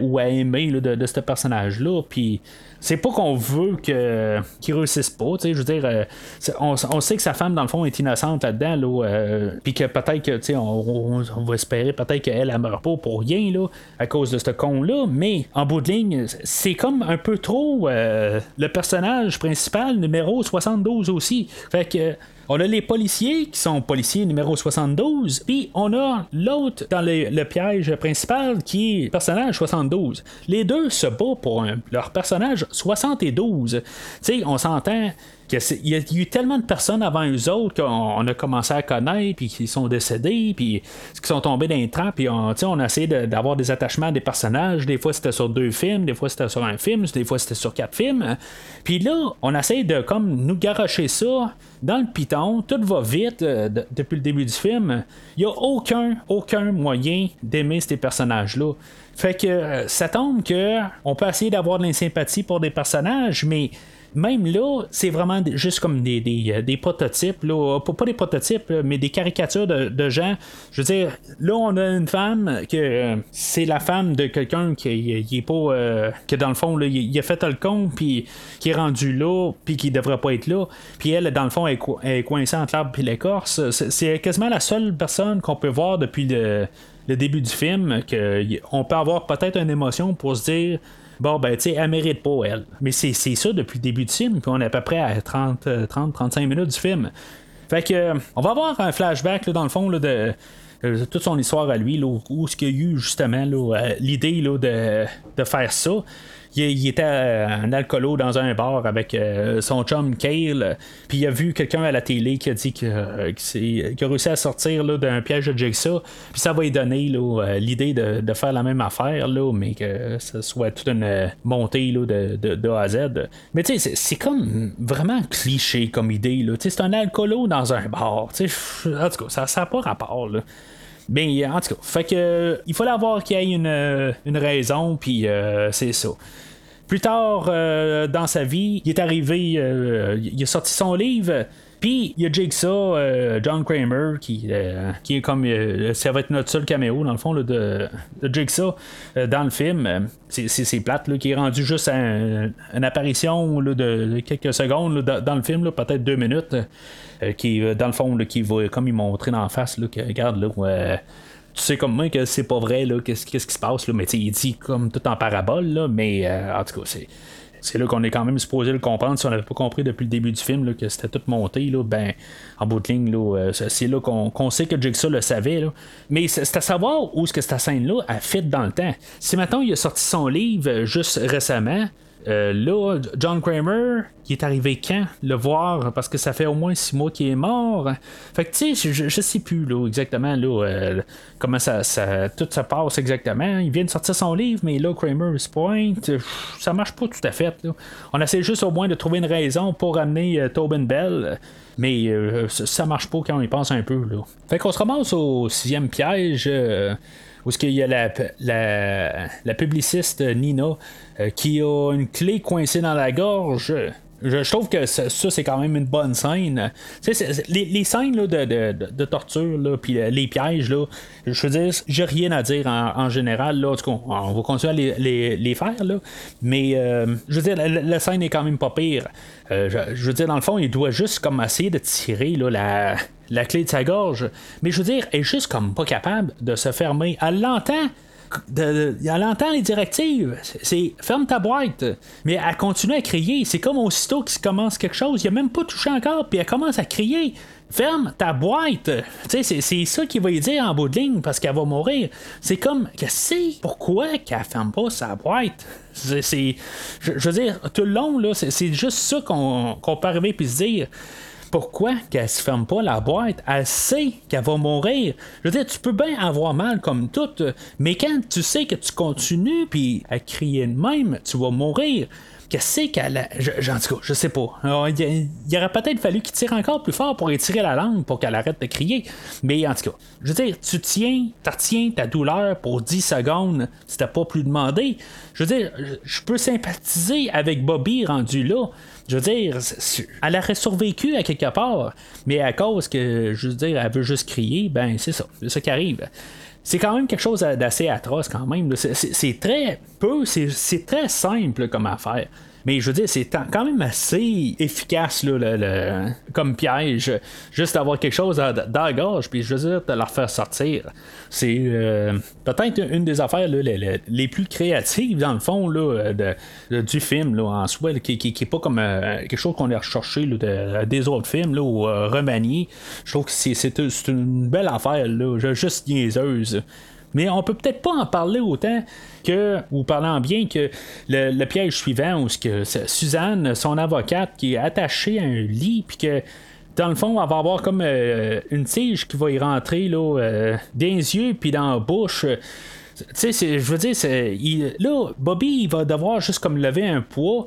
ou à aimer de, ce personnage-là. Puis c'est pas qu'on veut que qu'il réussisse pas, tu sais, je veux dire, euh, on, sait que sa femme dans le fond est innocente là-dedans, là, euh, puis que peut-être que, tu on, va espérer peut-être qu'elle elle meurt pas pour rien là, à cause de ce con là, mais en bout de ligne, c'est comme un peu trop euh, le personnage principal numéro 72 aussi, fait que on a les policiers qui sont policiers numéro 72, puis on a l'autre dans le, piège principal qui est personnage 72. Les deux se battent pour leur personnage 72. Tu sais, on s'entend il y a eu tellement de personnes avant eux autres qu'on a commencé à connaître, puis qui sont décédés, puis qui sont tombés dans les trappes, puis on, on a essayé d'avoir des attachements à des personnages. Des fois, c'était sur deux films, des fois, c'était sur un film, des fois, c'était sur quatre films. Puis là, on essaie de comme nous garocher ça dans le piton, tout va vite euh, depuis le début du film. Il n'y a aucun, aucun moyen d'aimer ces personnages-là. Fait que euh, ça tombe que on peut essayer d'avoir de l'insympathie pour des personnages, mais même là, c'est vraiment juste comme des, des, euh, prototypes, là, pas, des prototypes, mais des caricatures de, gens. Je veux dire, là, on a une femme que euh, c'est la femme de quelqu'un qui est pas. Euh, que dans le fond, il, a fait le con, puis qui est rendu là, puis qui devrait pas être là. Puis elle, dans le fond, est, coincée entre l'arbre et l'écorce. C'est quasiment la seule personne qu'on peut voir depuis le, le début du film, qu'on peut avoir peut-être une émotion pour se dire bon, ben, tu sais, elle mérite pas, elle. Mais c'est ça depuis le début du film, puis on est à peu près à 30, 30 35 minutes du film. Fait que, euh, on va avoir un flashback, là, dans le fond, là, de euh, toute son histoire à lui, là, où ce qu'il y a eu justement euh, l'idée de, de, faire ça il, était un alcoolo dans un bar avec euh, son chum Kale, puis il a vu quelqu'un à la télé qui a dit qu'il euh, a réussi à sortir d'un piège de Jigsaw, puis ça va lui donner euh, l'idée de, faire la même affaire, là, mais que ce soit toute une montée de, A à Z. Mais tu sais, c'est comme vraiment cliché comme idée. C'est un alcoolo dans un bar. En tout cas, ça n'a pas rapport. Là. Ben, en tout cas, fait que il faut avoir qu'il y ait une, une raison, puis c'est ça. Plus tard euh, dans sa vie, il est arrivé, euh, il a sorti son livre. Puis il y a Jigsaw, euh, John Kramer, qui, est comme. ça va être notre seul caméo, dans le fond, de, Jigsaw dans le film. C'est plate, qui est rendu juste une apparition de, quelques secondes dans le film, peut-être deux minutes. qui, dans le fond, qui va comme il montrer dans la face, regarde, là, tu sais comme moi que c'est pas vrai, là, qu'est-ce, qui se passe, là, mais il dit comme tout en parabole, là, mais euh, en tout cas, c'est. C'est là qu'on est quand même supposé le comprendre. Si on n'avait pas compris depuis le début du film là, que c'était tout monté, là, ben, en bout de ligne, là, euh, c'est là qu'on, sait que Jigsaw le savait. Là. Mais c'est, à savoir où est-ce que cette scène-là a fait dans le temps. Si maintenant il a sorti son livre euh, juste récemment, euh, là, John Kramer, qui est arrivé quand? Le voir Parce que ça fait au moins six mois qu'il est mort. Fait que tu sais, je, sais plus exactement là, euh, comment ça, tout se passe exactement. Il vient de sortir son livre, mais là, Kramer se pointe. Ça marche pas tout à fait. On essaie juste au moins de trouver une raison pour amener euh, Tobin Bell. Mais ça marche pas quand on y pense un peu. Là. Fait qu'on se ramasse au sixième piège où ce qu'il y a la, publiciste Nina euh, qui a une clé coincée dans la gorge. Je, trouve que ça, c'est quand même une bonne scène. les, scènes de, torture, puis euh, les pièges, je veux dire, j'ai rien à dire en, général. Là, on va continuer à les, faire, mais euh, je veux dire, la, scène est quand même pas pire. je, veux dire, dans le fond, il doit juste comme essayer de tirer la, la clé de sa gorge. Mais je veux dire, elle est juste comme pas capable de se fermer. Elle l'entend elle entend les directives. C'est ferme ta boîte. Mais elle continue à crier. C'est comme aussitôt qu'il commence quelque chose. Il a même pas touché encore, puis elle commence à crier ferme ta boîte. C'est, c'est ça qu'il va lui dire en bout de ligne parce qu'elle va mourir. C'est comme, que c'est pourquoi qu'elle ferme pas sa boîte? C'est, je, veux dire, tout le long, là, c'est, juste ça qu'on, qu'on peut arriver puis se dire pourquoi qu'elle se ferme pas la boîte? Elle sait qu'elle va mourir. Je veux dire, tu peux bien avoir mal comme tout, mais quand tu sais que tu continues puis à crier de même, tu vas mourir. Qu'est-ce qu'elle a. Je, en tout cas, je sais pas. il, aurait peut-être fallu qu'il tire encore plus fort pour étirer la langue pour qu'elle arrête de crier. Mais en tout cas, je veux dire, tu tiens, retiens ta douleur pour 10 secondes t'as pas plus demandé. Je veux dire, je peux sympathiser avec Bobby rendu là. Je veux dire, elle aurait survécu à quelque part, mais à cause que, je veux dire, elle veut juste crier, ben c'est ça, c'est ça qui arrive c'est quand même quelque chose d'assez atroce quand même. C'est très peu, c'est très simple comme affaire. Mais je veux dire, c'est quand même assez efficace là, comme piège. Juste d'avoir quelque chose dans, la gorge, puis je veux dire, de la faire sortir. C'est euh, peut-être une des affaires les, plus créatives, dans le fond, là, du film en soi, qui, qui, est pas comme euh, quelque chose qu'on a recherché des autres films ou euh, remanié. Je trouve que c'est une belle affaire, juste niaiseuse. Mais on peut peut-être pas en parler autant que, ou parlant bien, que le, piège suivant, où que Suzanne, son avocate, qui est attachée à un lit, puis que dans le fond, elle va avoir comme euh, une tige qui va y rentrer là, euh, yeux puis dans la bouche. Tu sais, je veux dire, il, là, Bobby, il va devoir juste comme lever un poids.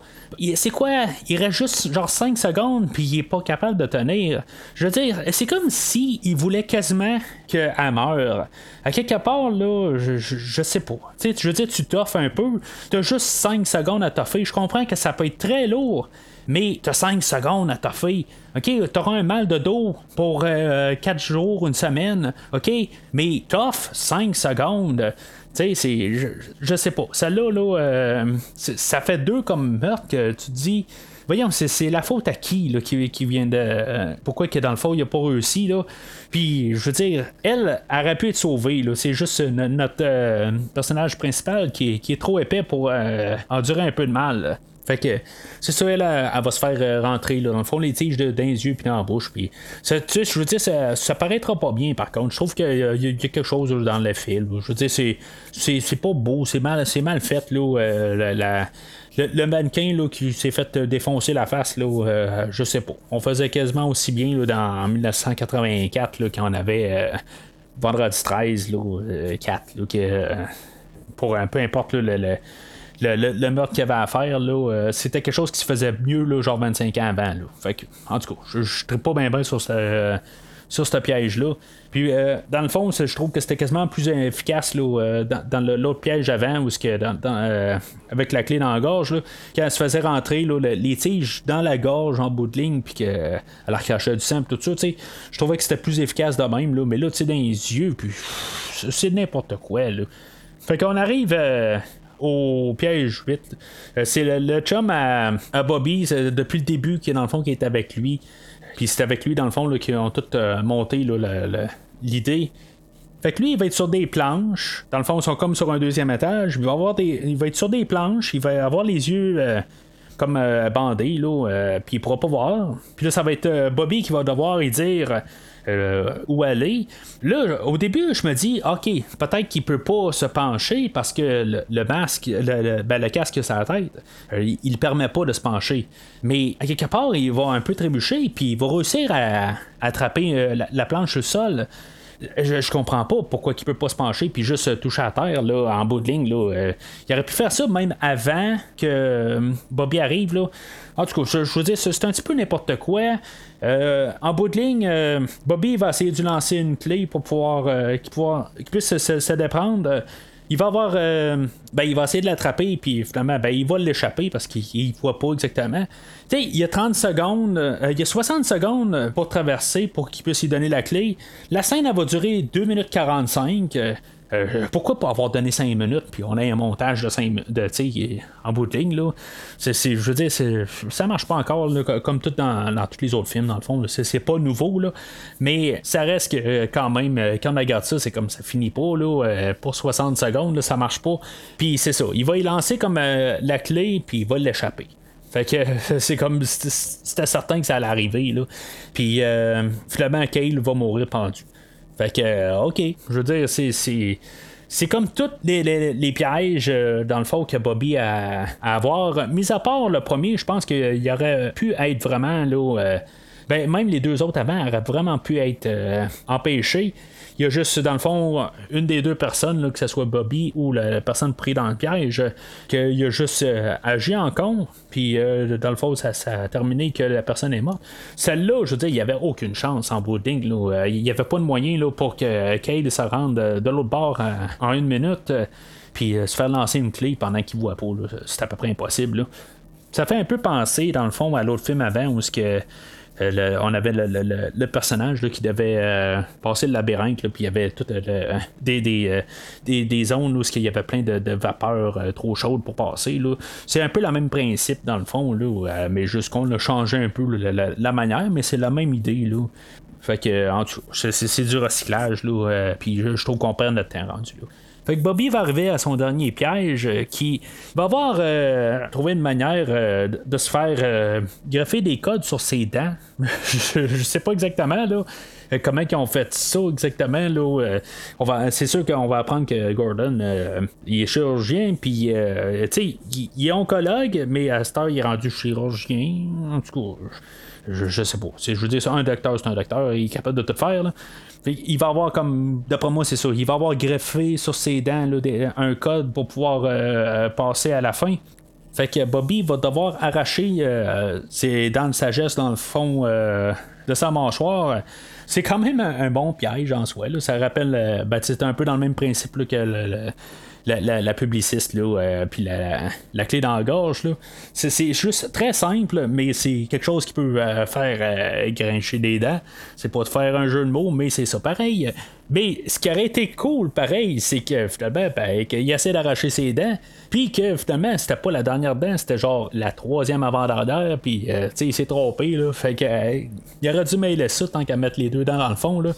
C'est quoi? Il reste juste genre 5 secondes, puis il est pas capable de tenir. Je veux dire, c'est comme si il voulait quasiment qu'elle meure. À quelque part, là, je, je, sais pas. Tu sais, je veux dire, tu t'offres un peu. T'as juste 5 secondes à t'offrir. Je comprends que ça peut être très lourd mais tu as 5 secondes à t'offrir. OK, tu auras un mal de dos pour 4 euh, jours, une semaine. OK, mais t'offres 5 secondes. Tu sais, c'est. Je, sais pas. Celle-là, là, euh, ça fait deux comme meurtre que tu dis. Voyons, c'est la faute à qui là, qui, qui vient de. Euh, pourquoi que dans le fond, il a pas réussi, là? Puis, je veux dire, elle aurait pu être sauvée. C'est juste notre euh, personnage principal qui, est trop épais pour endurer un peu de mal. Fait que c'est ça, elle, elle, va se faire euh, rentrer là, dans le fond les tiges dans les yeux puis dans la bouche. Puis, ça, je veux dire, ça, ça, paraîtra pas bien par contre. Je trouve qu'il y, a quelque chose dans le film. Je veux dire, c'est, c'est, pas beau, c'est mal, c'est mal fait là, euh, le, mannequin là, qui s'est fait défoncer la face, là, euh, je sais pas. On faisait quasiment aussi bien là, dans, en 1984 là, quand on avait Vendredi 13, là, 4, là, pour un peu importe le le, meurtre qu'il y avait à faire, là, euh, c'était quelque chose qui se faisait mieux, genre 25 ans avant. Là. En tout cas, je ne pas bien sur ce, sur ce piège-là. Puis, euh, dans le fond, je trouve que c'était quasiment plus efficace là, euh, dans, l'autre piège avant, où dans, avec la clé dans la gorge, là, quand elle se faisait rentrer là, les tiges dans la gorge en bout de ligne, puis qu'elle recrachait du sang, tout ça, je trouvais que c'était plus efficace de même. Là, mais là, tu sais, dans les yeux, puis c'est n'importe quoi. Là. Fait qu'on arrive au piège 8. Euh, c'est le, chum à, Bobby, depuis le début, qui est dans le fond, qui est avec lui. Puis c'est avec lui, dans le fond, qui ont tout euh, monté l'idée. Fait que lui, il va être sur des planches. Dans le fond, ils sont comme sur un deuxième étage. Il va, avoir des, il va être sur des planches. Il va avoir les yeux euh, comme bandés, là. puis il pourra pas voir. Puis là, ça va être Bobby qui va devoir y dire euh, où aller. Là, au début, je me dis, OK, peut-être qu'il peut pas se pencher parce que le, masque, le, ben, casque sur la tête, euh, il, permet pas de se pencher. Mais quelque part, il va un peu trébucher, puis il va réussir à, attraper euh, la, planche au sol je, comprends pas pourquoi il peut pas se pencher puis juste toucher à terre là, en bout de ligne. Là. il aurait pu faire ça même avant que Bobby arrive. Là. En tout cas, je, je dire, c'est un petit peu n'importe quoi. Euh, en bout de ligne, euh, Bobby va essayer de lancer une clé pour pouvoir euh, qu'il puisse se, déprendre. Il va avoir. ben, il va essayer de l'attraper, puis finalement, ben, il va l'échapper parce qu'il ne voit pas exactement. Tu sais, il y a 30 secondes, il y a 60 secondes pour traverser pour qu'il puisse lui donner la clé. La scène, va durer 2 minutes 45. Pourquoi pas avoir donné 5 minutes, puis on a un montage de 5 minutes, de, en bout de ligne, là? je veux dire, ça marche pas encore, comme tout dans, tous les autres films, dans le fond. C'est pas nouveau, là. Mais ça reste que, quand même, quand on regarde ça, c'est comme ça finit pas, là. pour 60 secondes, ça marche pas. Puis c'est ça. Il va y lancer comme la clé, puis il va l'échapper. Fait que c'est comme c'était certain que ça allait arriver là. Puis euh, finalement Kale va mourir pendu. Fait que euh, ok, je veux dire c'est c'est comme tous les, pièges, euh, dans le fond, que Bobby a à avoir. Mis à part le premier, je pense qu'il aurait pu être vraiment là. ben, même les deux autres avant auraient vraiment pu être empêchés il y a juste, dans le fond, une des deux personnes, que ce soit Bobby ou la, personne prise dans le piège, qu'il a juste euh, agi en con, puis euh, dans le fond, ça, a terminé que la personne est morte. Celle-là, je veux dire, il n'y avait aucune chance en boarding. Euh, il n'y avait pas de moyen là, pour que Cade se rende de l'autre bord en, une minute, puis se faire lancer une clé pendant qu'il voit pas. C'est à peu près impossible. Ça fait un peu penser, dans le fond, à l'autre film avant où ce que euh, on avait le, personnage qui devait euh, passer le labyrinthe, puis il y avait tout, euh, des, zones où il y avait plein de, vapeurs trop chaudes pour passer. C'est un peu le même principe dans le fond, là, mais juste qu'on a changé un peu la, manière, mais c'est la même idée. Là. Fait que, c'est, du recyclage, là, puis je, trouve qu'on perd notre temps rendu. Là. Fait que Bobby va arriver à son dernier piège euh, qui va avoir euh, trouvé une manière euh, de se faire greffer des codes sur ses dents. je, sais pas exactement là comment ils ont fait ça exactement. Là, on va, c'est sûr qu'on va apprendre que Gordon il est chirurgien, puis il, il, est oncologue, mais à cette heure il est rendu chirurgien. En tout cas, je, sais pas. je veux dire, un docteur, c'est un docteur, il est capable de tout faire. Là. Il va avoir comme, d'après moi, c'est ça, il va avoir greffé sur ses dents un code pour pouvoir euh, passer à la fin. Fait que Bobby va devoir arracher euh, ses dents de sagesse dans le fond euh, de sa mâchoire. C'est quand même un, bon piège en soi. Ça rappelle, ben, c'est un peu dans le même principe que le la, publiciste, là, euh, puis la, clé dans la gorge. Là. C'est, juste très simple, mais c'est quelque chose qui peut euh, faire euh, grincher des dents. C'est pas de faire un jeu de mots, mais c'est ça pareil. Mais ce qui aurait été cool, pareil, c'est que ben, qu'il essaie d'arracher ses dents, puis que finalement, c'était pas la dernière dent, c'était genre la troisième avant-dernière, puis il s'est trompé, là. Fait que, il aurait dû mêler ça tant qu'à mettre les deux dents dans le fond, là.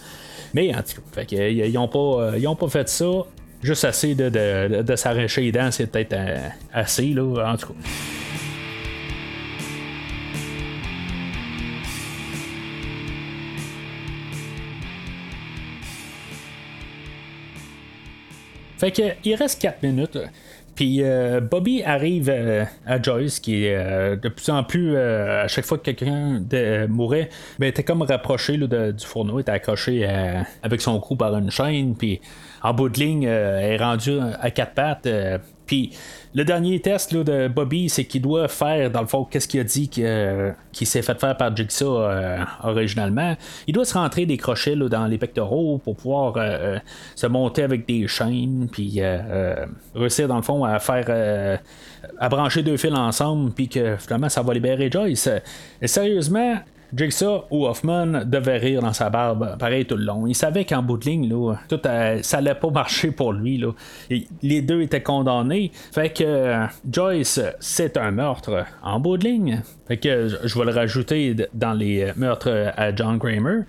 Mais en tout cas, fait que, pas, ils ont pas fait ça juste assez de, de, de s'arracher les dents, c'est peut-être euh, assez, là, en tout cas. Fait que, il reste 4 minutes. Puis euh, Bobby arrive euh, à Joyce, qui est de plus en plus, à chaque fois que quelqu'un mourait, ben, était comme rapproché du fourneau, était accroché avec son cou par une chaîne, puis en bout de ligne, euh, est rendu à quatre pattes. Euh, puis le dernier test de Bobby, c'est qu'il doit faire, dans le fond, qu'est-ce qu'il a dit qu'il s'est fait faire par Jigsaw euh, originalement. Il doit se rentrer des crochets dans les pectoraux pour pouvoir se monter avec des chaînes, puis réussir, dans le fond, à faire. à brancher deux fils ensemble, puis que finalement ça va libérer Joyce. Et sérieusement, Jigsaw ou Hoffman devait rire dans sa barbe, pareil tout le long. Il savait qu'en bout de ligne, là, tout, euh, ça allait pas marcher pour lui. Là. les deux étaient condamnés. Fait que euh, Joyce, c'est un meurtre en bout de ligne. Fait que je vais le rajouter dans les meurtres à John Kramer.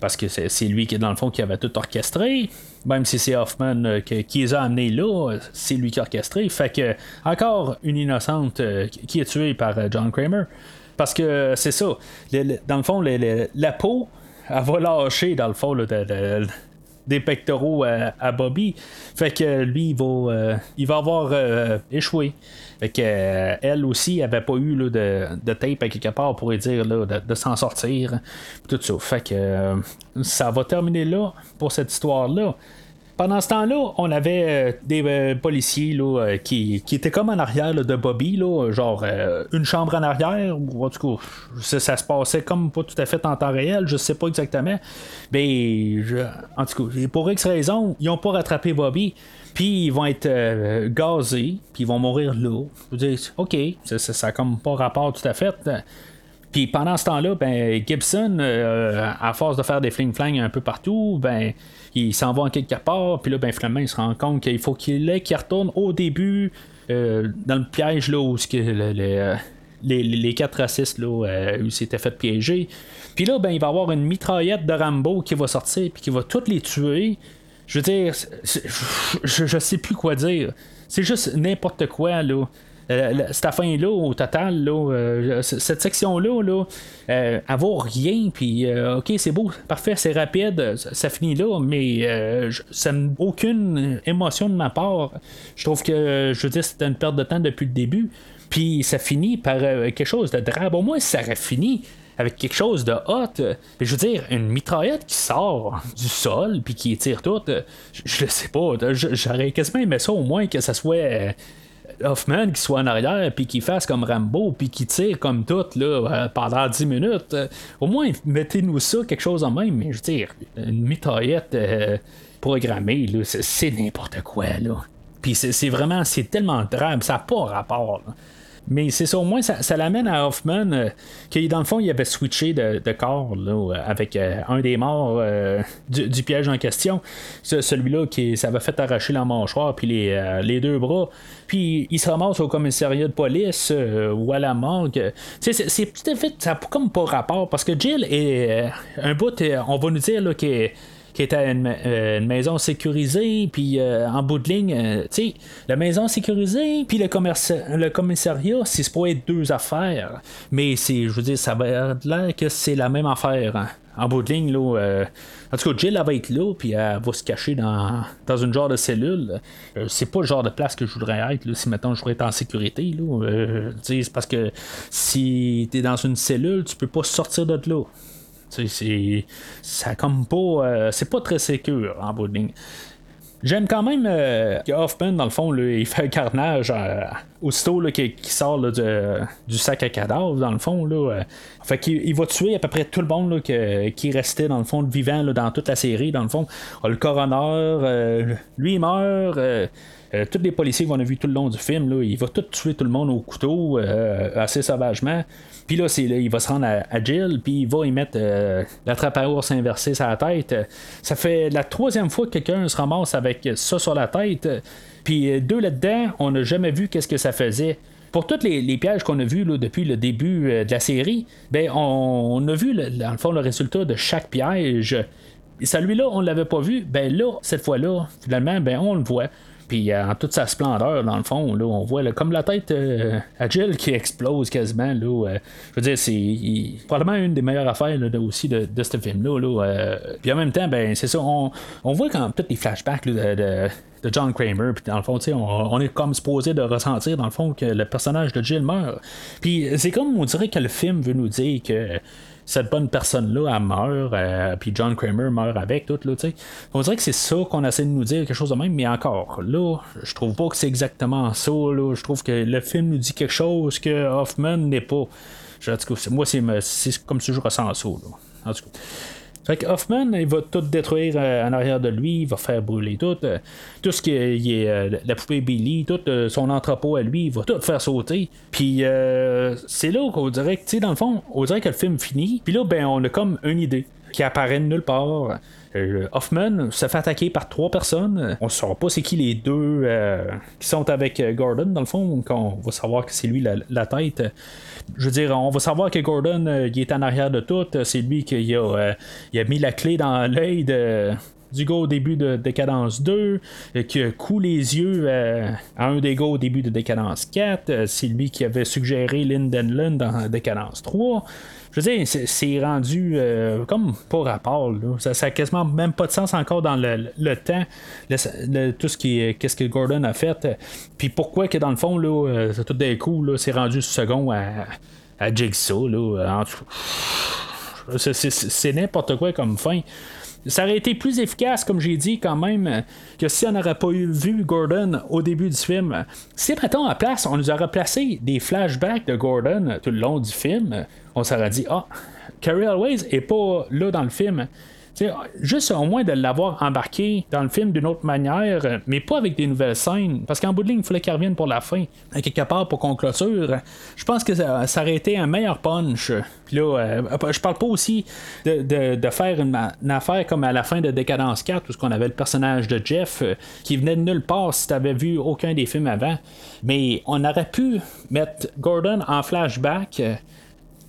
Parce que c'est lui qui, dans le fond, qui avait tout orchestré. Même si c'est Hoffman euh, qui les a amenés là, c'est lui qui a orchestré. Fait que, encore une innocente qui est tuée par John Kramer. Parce que c'est ça. dans le fond, la peau, elle va lâcher, dans le fond, des pectoraux à, Bobby. Fait que lui, il va, euh, il va avoir euh, échoué. Fait que euh, elle aussi avait pas eu de, tape à quelque part pour dire de, de s'en sortir. Tout ça. Fait que ça va terminer là pour cette histoire-là. Pendant ce temps-là, on avait euh, des euh, policiers là, euh, qui, qui, étaient comme en arrière de Bobby, là, genre une chambre en arrière, en tout cas, ça, se passait comme pas tout à fait en temps réel, je sais pas exactement. Mais en tout cas, pour X raison, ils ont pas rattrapé Bobby. Puis ils vont être gazés, puis ils vont mourir là. Je veux dire, ok, ça, ça comme pas rapport tout à fait. Puis pendant ce temps-là, ben, Gibson, à force de faire des fling-flang un peu partout, ben, il s'en va en quelque part, puis là, ben, finalement, il se rend compte qu'il faut qu'il retourne au début dans le piège là, où les, les, quatre racistes où s'étaient fait piéger. Puis là, ben, il va avoir une mitraillette de Rambo qui va sortir, puis qui va toutes les tuer. Je veux dire, je, je sais plus quoi dire. C'est juste n'importe quoi, là. Euh, cette fin-là, au total, là, euh, cette section-là, là, euh, elle vaut rien, puis ok, c'est beau, parfait, c'est rapide, ça, finit là, mais ça aucune émotion de ma part. Je trouve que, je veux dire, c'était une perte de temps depuis le début, puis ça finit par quelque chose de drame. Au moins, ça aurait fini avec quelque chose de hot. Je veux dire, une mitraillette qui sort du sol puis qui tire tout, je, ne sais pas, j'aurais quasiment aimé ça au moins que ça soit. Hoffman qui soit en arrière puis qui fasse comme Rambo puis qui tire comme tout là, euh, pendant 10 minutes. au moins, mettez-nous ça, quelque chose en même. Mais je veux dire, une mitraillette euh, programmée, c'est n'importe quoi. là. Puis c'est vraiment, c'est tellement drame, ça n'a pas rapport. Mais c'est ça, au moins, ça, l'amène à Hoffman, euh, qui dans le fond, il avait switché de, corps avec euh, un des morts euh, du, piège en question. celui-là qui ça va fait arracher la mâchoire puis les, deux bras. Puis il se ramasse au commissariat de police ou à la morgue. C'est, tout à fait, ça comme pas rapport parce que Jill est un bout, on va nous dire là, est qui était une, euh, maison sécurisée, puis euh, en bout de ligne, euh, tu sais, la maison sécurisée, puis le, le commissariat, c'est pour être deux affaires. Mais c'est, je veux dire, ça va l'air que c'est la même affaire. Hein. En bout de ligne, là, en tout cas, Jill, elle va être là, puis elle va se cacher dans, dans une genre de cellule. c'est pas le genre de place que je voudrais être, si maintenant je voudrais être en sécurité. Là, c'est parce que si t'es dans une cellule, tu peux pas sortir de là. C'est, ça comme pas. Euh, c'est pas très sécure en bout de J'aime quand même euh, que Hoffman, dans le fond, il fait un carnage aussitôt qui, sort du sac à cadavres, dans le fond. Là, fait qu'il il va tuer à peu près tout le monde qui restait, dans le fond, vivant dans toute la série. Dans le fond, le coroner, lui, il meurt. tous les policiers qu'on a vu tout le long du film, là, il va tout tuer tout le monde au couteau assez sauvagement. Puis là, c'est, il va se rendre à, Jill, puis il va y mettre euh, la trappe à ours inversée sur la tête. Ça fait la troisième fois que quelqu'un se ramasse avec ça sur la tête. Puis euh, deux là-dedans, on n'a jamais vu qu'est-ce que ça faisait. Pour tous les, pièges qu'on a vus depuis le début euh, de la série, ben on, a vu le le résultat de chaque piège. Celui-là, on ne l'avait pas vu. Ben là, cette fois-là, finalement, ben on le voit. Puis euh, en toute sa splendeur, dans le fond, là, on voit comme la tête euh, à Jill qui explose quasiment. Là, euh, je veux dire, c'est probablement une des meilleures affaires aussi de, ce film-là. Là, puis en même temps, ben c'est ça, on, voit quand peut-être les flashbacks de, de John Kramer. Puis dans le fond, on, on est comme supposé de ressentir dans le fond que le personnage de Jill meurt. Puis c'est comme on dirait que le film veut nous dire que cette bonne personne-là, elle meurt, euh, puis John Kramer meurt avec, tout, là, tu sais. On dirait que c'est ça qu'on essaie de nous dire, quelque chose de même, mais encore, là, je trouve pas que c'est exactement ça, là. Je trouve que le film nous dit quelque chose que Hoffman n'est pas. en tout cas, moi, c'est comme si je ressens ça, là. En tout cas. Fait que Hoffman, il va tout détruire euh, en arrière de lui, il va faire brûler tout. Euh, tout ce qui est, euh, la poupée Billy, tout son entrepôt à lui, il va tout faire sauter. Puis c'est là qu'on dirait que, tu sais, dans le fond, on dirait que le film finit. Puis là, ben, on a comme une idée qui apparaît de nulle part. Hoffman se fait attaquer par trois personnes. On ne saura pas c'est qui les deux qui sont avec Gordon, dans le fond, on va savoir que c'est lui la tête je veux dire, on va savoir que Gordon, euh, il est en arrière de tout. C'est lui qui a, euh, a mis la clé dans l'œil de, du gars au début de Décadence 2, euh, qui a coulé les yeux à un des gars au début de Décadence 4. C'est lui qui avait suggéré Linden dans Décadence 3 je veux dire, c'est rendu euh, comme pas rapport. Ça, ça quasiment même pas de sens encore dans le, temps, tout ce qu'est-ce que Gordon a fait. Puis pourquoi que dans le fond, là, euh, tout d'un coup, c'est rendu second à, à Jigsaw. C'est n'importe quoi comme fin. Ça aurait été plus efficace, comme j'ai dit, quand même, que si on n'aurait pas eu vu Gordon au début du film. Si, mettons, à place, on nous aurait placé des flashbacks de Gordon tout le long du film, on s'aurait dit, ah, Carrie Always est pas là dans le film. Juste au moins de l'avoir embarqué dans le film d'une autre manière, mais pas avec des nouvelles scènes, parce qu'en bout de ligne, il fallait qu'il revienne pour la fin, quelque part pour qu'on clôture. Je pense que ça, aurait été un meilleur punch. Puis là, euh, je parle pas aussi de, faire une, affaire comme à la fin de Décadence 4, où on avait le personnage de Jeff euh, qui venait de nulle part si tu avais vu aucun des films avant. Mais on aurait pu mettre Gordon en flashback. Euh,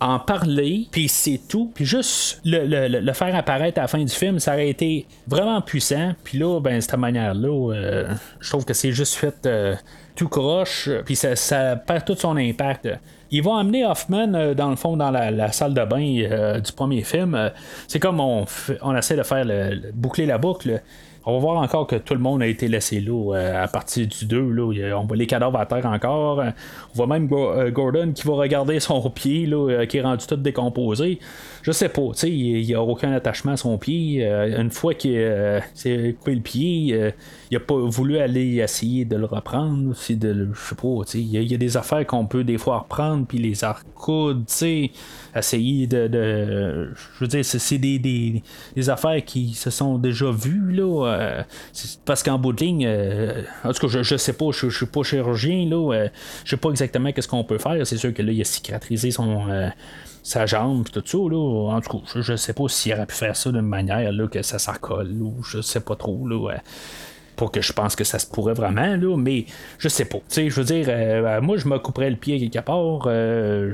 en parler, puis c'est tout. Puis juste le, faire apparaître à la fin du film, ça aurait été vraiment puissant. Puis là, ben, cette manière-là, euh, je trouve que c'est juste fait euh, tout croche, puis ça, perd tout son impact. Ils vont amener Hoffman euh, dans le fond dans la, salle de bain du premier film. c'est comme on, on essaie de faire le, boucler la boucle. On va voir encore que tout le monde a été laissé là euh, à partir du 2. Là, on voit les cadavres à terre encore. On voit même euh, Gordon qui va regarder son pied là, euh, qui est rendu tout décomposé. Je sais pas, il n'y a aucun attachement à son pied. une fois qu'il s'est coupé le pied, il a pas voulu aller essayer de le reprendre. Je sais pas, il y, a des affaires qu'on peut des fois reprendre, puis les recoudre, essayer de, Je veux dire, c'est des, affaires qui se sont déjà vues, là. Euh, parce qu'en bout de ligne, euh, en tout cas, je, sais pas, je, suis pas chirurgien, là. Euh, je sais pas exactement qu'est-ce qu'on peut faire. C'est sûr que là, il a cicatrisé son sa jambe tout ça là en tout cas je, sais pas s'il aurait pu faire ça d'une manière là, que ça s'accole ou je sais pas trop là pour que je pense que ça se pourrait vraiment, là, mais je sais pas. je veux dire, euh, moi, je me couperais le pied quelque part. Euh,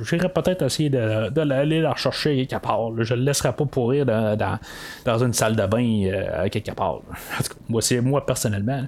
J'irais peut-être essayer d'aller la rechercher quelque part. Je le laisserai pas pourrir dans, dans, une salle de bain euh, quelque part. moi, c'est moi personnellement.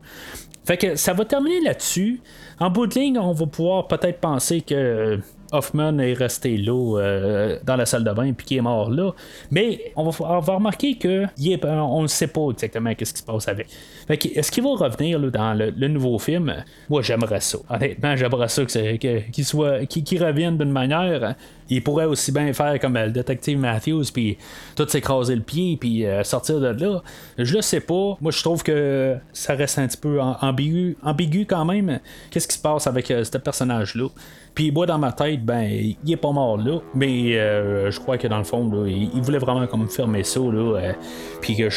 Fait que ça va terminer là-dessus. En bout de ligne, on va pouvoir peut-être penser que Hoffman est resté là euh, dans la salle de bain puis qu'il est mort là. Mais on va, remarquer que on ne sait pas exactement qu'est-ce qui se passe avec. est-ce qu'il va revenir dans le, nouveau film? Moi j'aimerais ça. Honnêtement, j'aimerais ça qu'il soit qu'il revienne d'une manière il pourrait aussi bien faire comme le détective Matthews, puis tout s'écraser le pied, puis euh, sortir de là. Je le sais pas. Moi, je trouve que ça reste un petit peu ambigu, ambigu quand même. Qu'est-ce qui se passe avec euh, ce personnage-là? Puis moi, dans ma tête, ben, il est pas mort là, mais euh, je crois que dans le fond, il, voulait vraiment comme fermer ça, là, puis que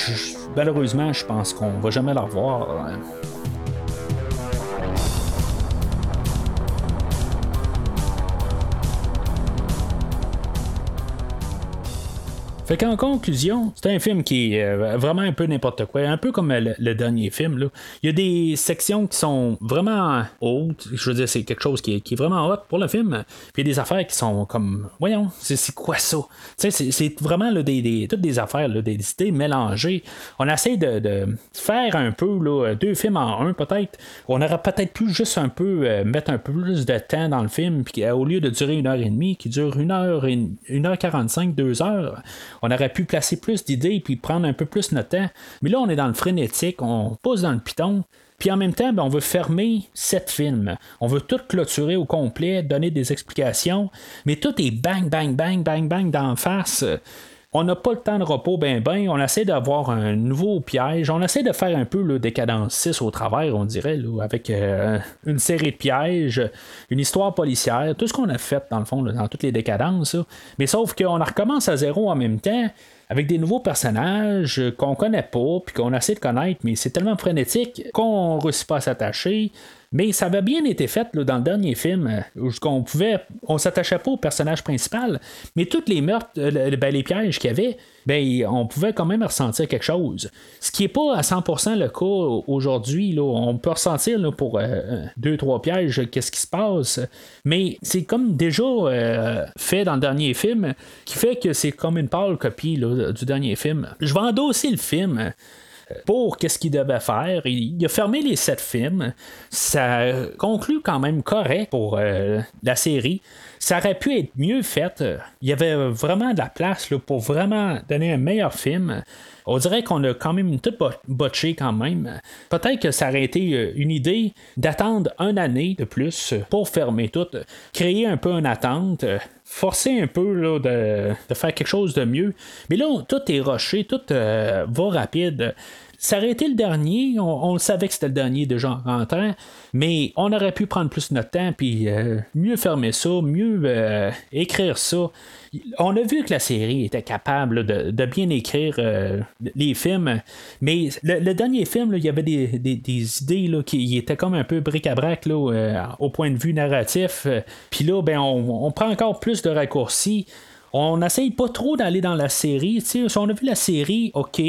malheureusement, je pense qu'on va jamais la revoir. Hein. Fait qu'en conclusion, c'est un film qui est euh, vraiment un peu n'importe quoi, un peu comme le, dernier film. Il y a des sections qui sont vraiment hautes. Je veux dire, c'est quelque chose qui est, vraiment haut pour le film. Puis il y a des affaires qui sont comme, voyons, c'est, quoi ça? C'est, c'est vraiment toutes des affaires, des idées mélangées. On essaie de, faire un peu deux films en un, peut-être. On aurait peut-être pu juste un peu euh, mettre un peu plus de temps dans le film, puis euh, au lieu de durer une heure et demie, qui dure une heure, et, une heure quarante-cinq, deux heures on aurait pu placer plus d'idées puis prendre un peu plus notre temps. Mais là, on est dans le frénétique, on pose dans le piton. Puis en même temps, ben, on veut fermer sept films. On veut tout clôturer au complet, donner des explications, mais tout est bang, bang, bang, bang, bang d'en face on n'a pas le temps de repos, ben ben, on essaie d'avoir un nouveau piège, on essaie de faire un peu le décadence 6 au travers, on dirait, avec euh, une série de pièges, une histoire policière, tout ce qu'on a fait dans le fond, dans toutes les décadences, mais sauf qu'on recommence à zéro en même temps avec des nouveaux personnages qu'on connaît pas, puis qu'on essaie de connaître, mais c'est tellement frénétique qu'on ne réussit pas à s'attacher. Mais ça avait bien été fait dans le dernier film, euh, où on pouvait, on s'attachait pas au personnage principal, mais toutes les meurtres, euh, ben, les pièges qu'il y avait, ben, on pouvait quand même ressentir quelque chose. Ce qui n'est pas à 100% le cas aujourd'hui. On peut ressentir pour euh, deux, trois pièges qu'est-ce qui se passe, mais c'est comme déjà fait dans le dernier film, qui fait que c'est comme une pâle copie du dernier film. Je vais endosser le film pour qu'est-ce qu'il devait faire. Il, a fermé les sept films. Ça conclut quand même correct pour euh, la série. Ça aurait pu être mieux fait. Il y avait vraiment de la place pour vraiment donner un meilleur film. On dirait qu'on a quand même tout botché quand même. Peut-être que ça aurait été euh, une idée d'attendre une année de plus pour fermer tout, créer un peu une attente, forcer un peu là, de, faire quelque chose de mieux. Mais là, tout est rushé, tout euh, va rapide ça aurait été le dernier. On, savait que c'était le dernier de en rentrant, mais on aurait pu prendre plus notre temps, puis euh, mieux fermer ça, mieux euh, écrire ça. On a vu que la série était capable de, bien écrire euh, les films, mais le, dernier film, il y avait des, idées qui étaient comme un peu bric-à-brac au point de vue narratif. Puis là, ben, on, on, prend encore plus de raccourcis. On n'essaye pas trop d'aller dans la série. Si on a vu la série, ok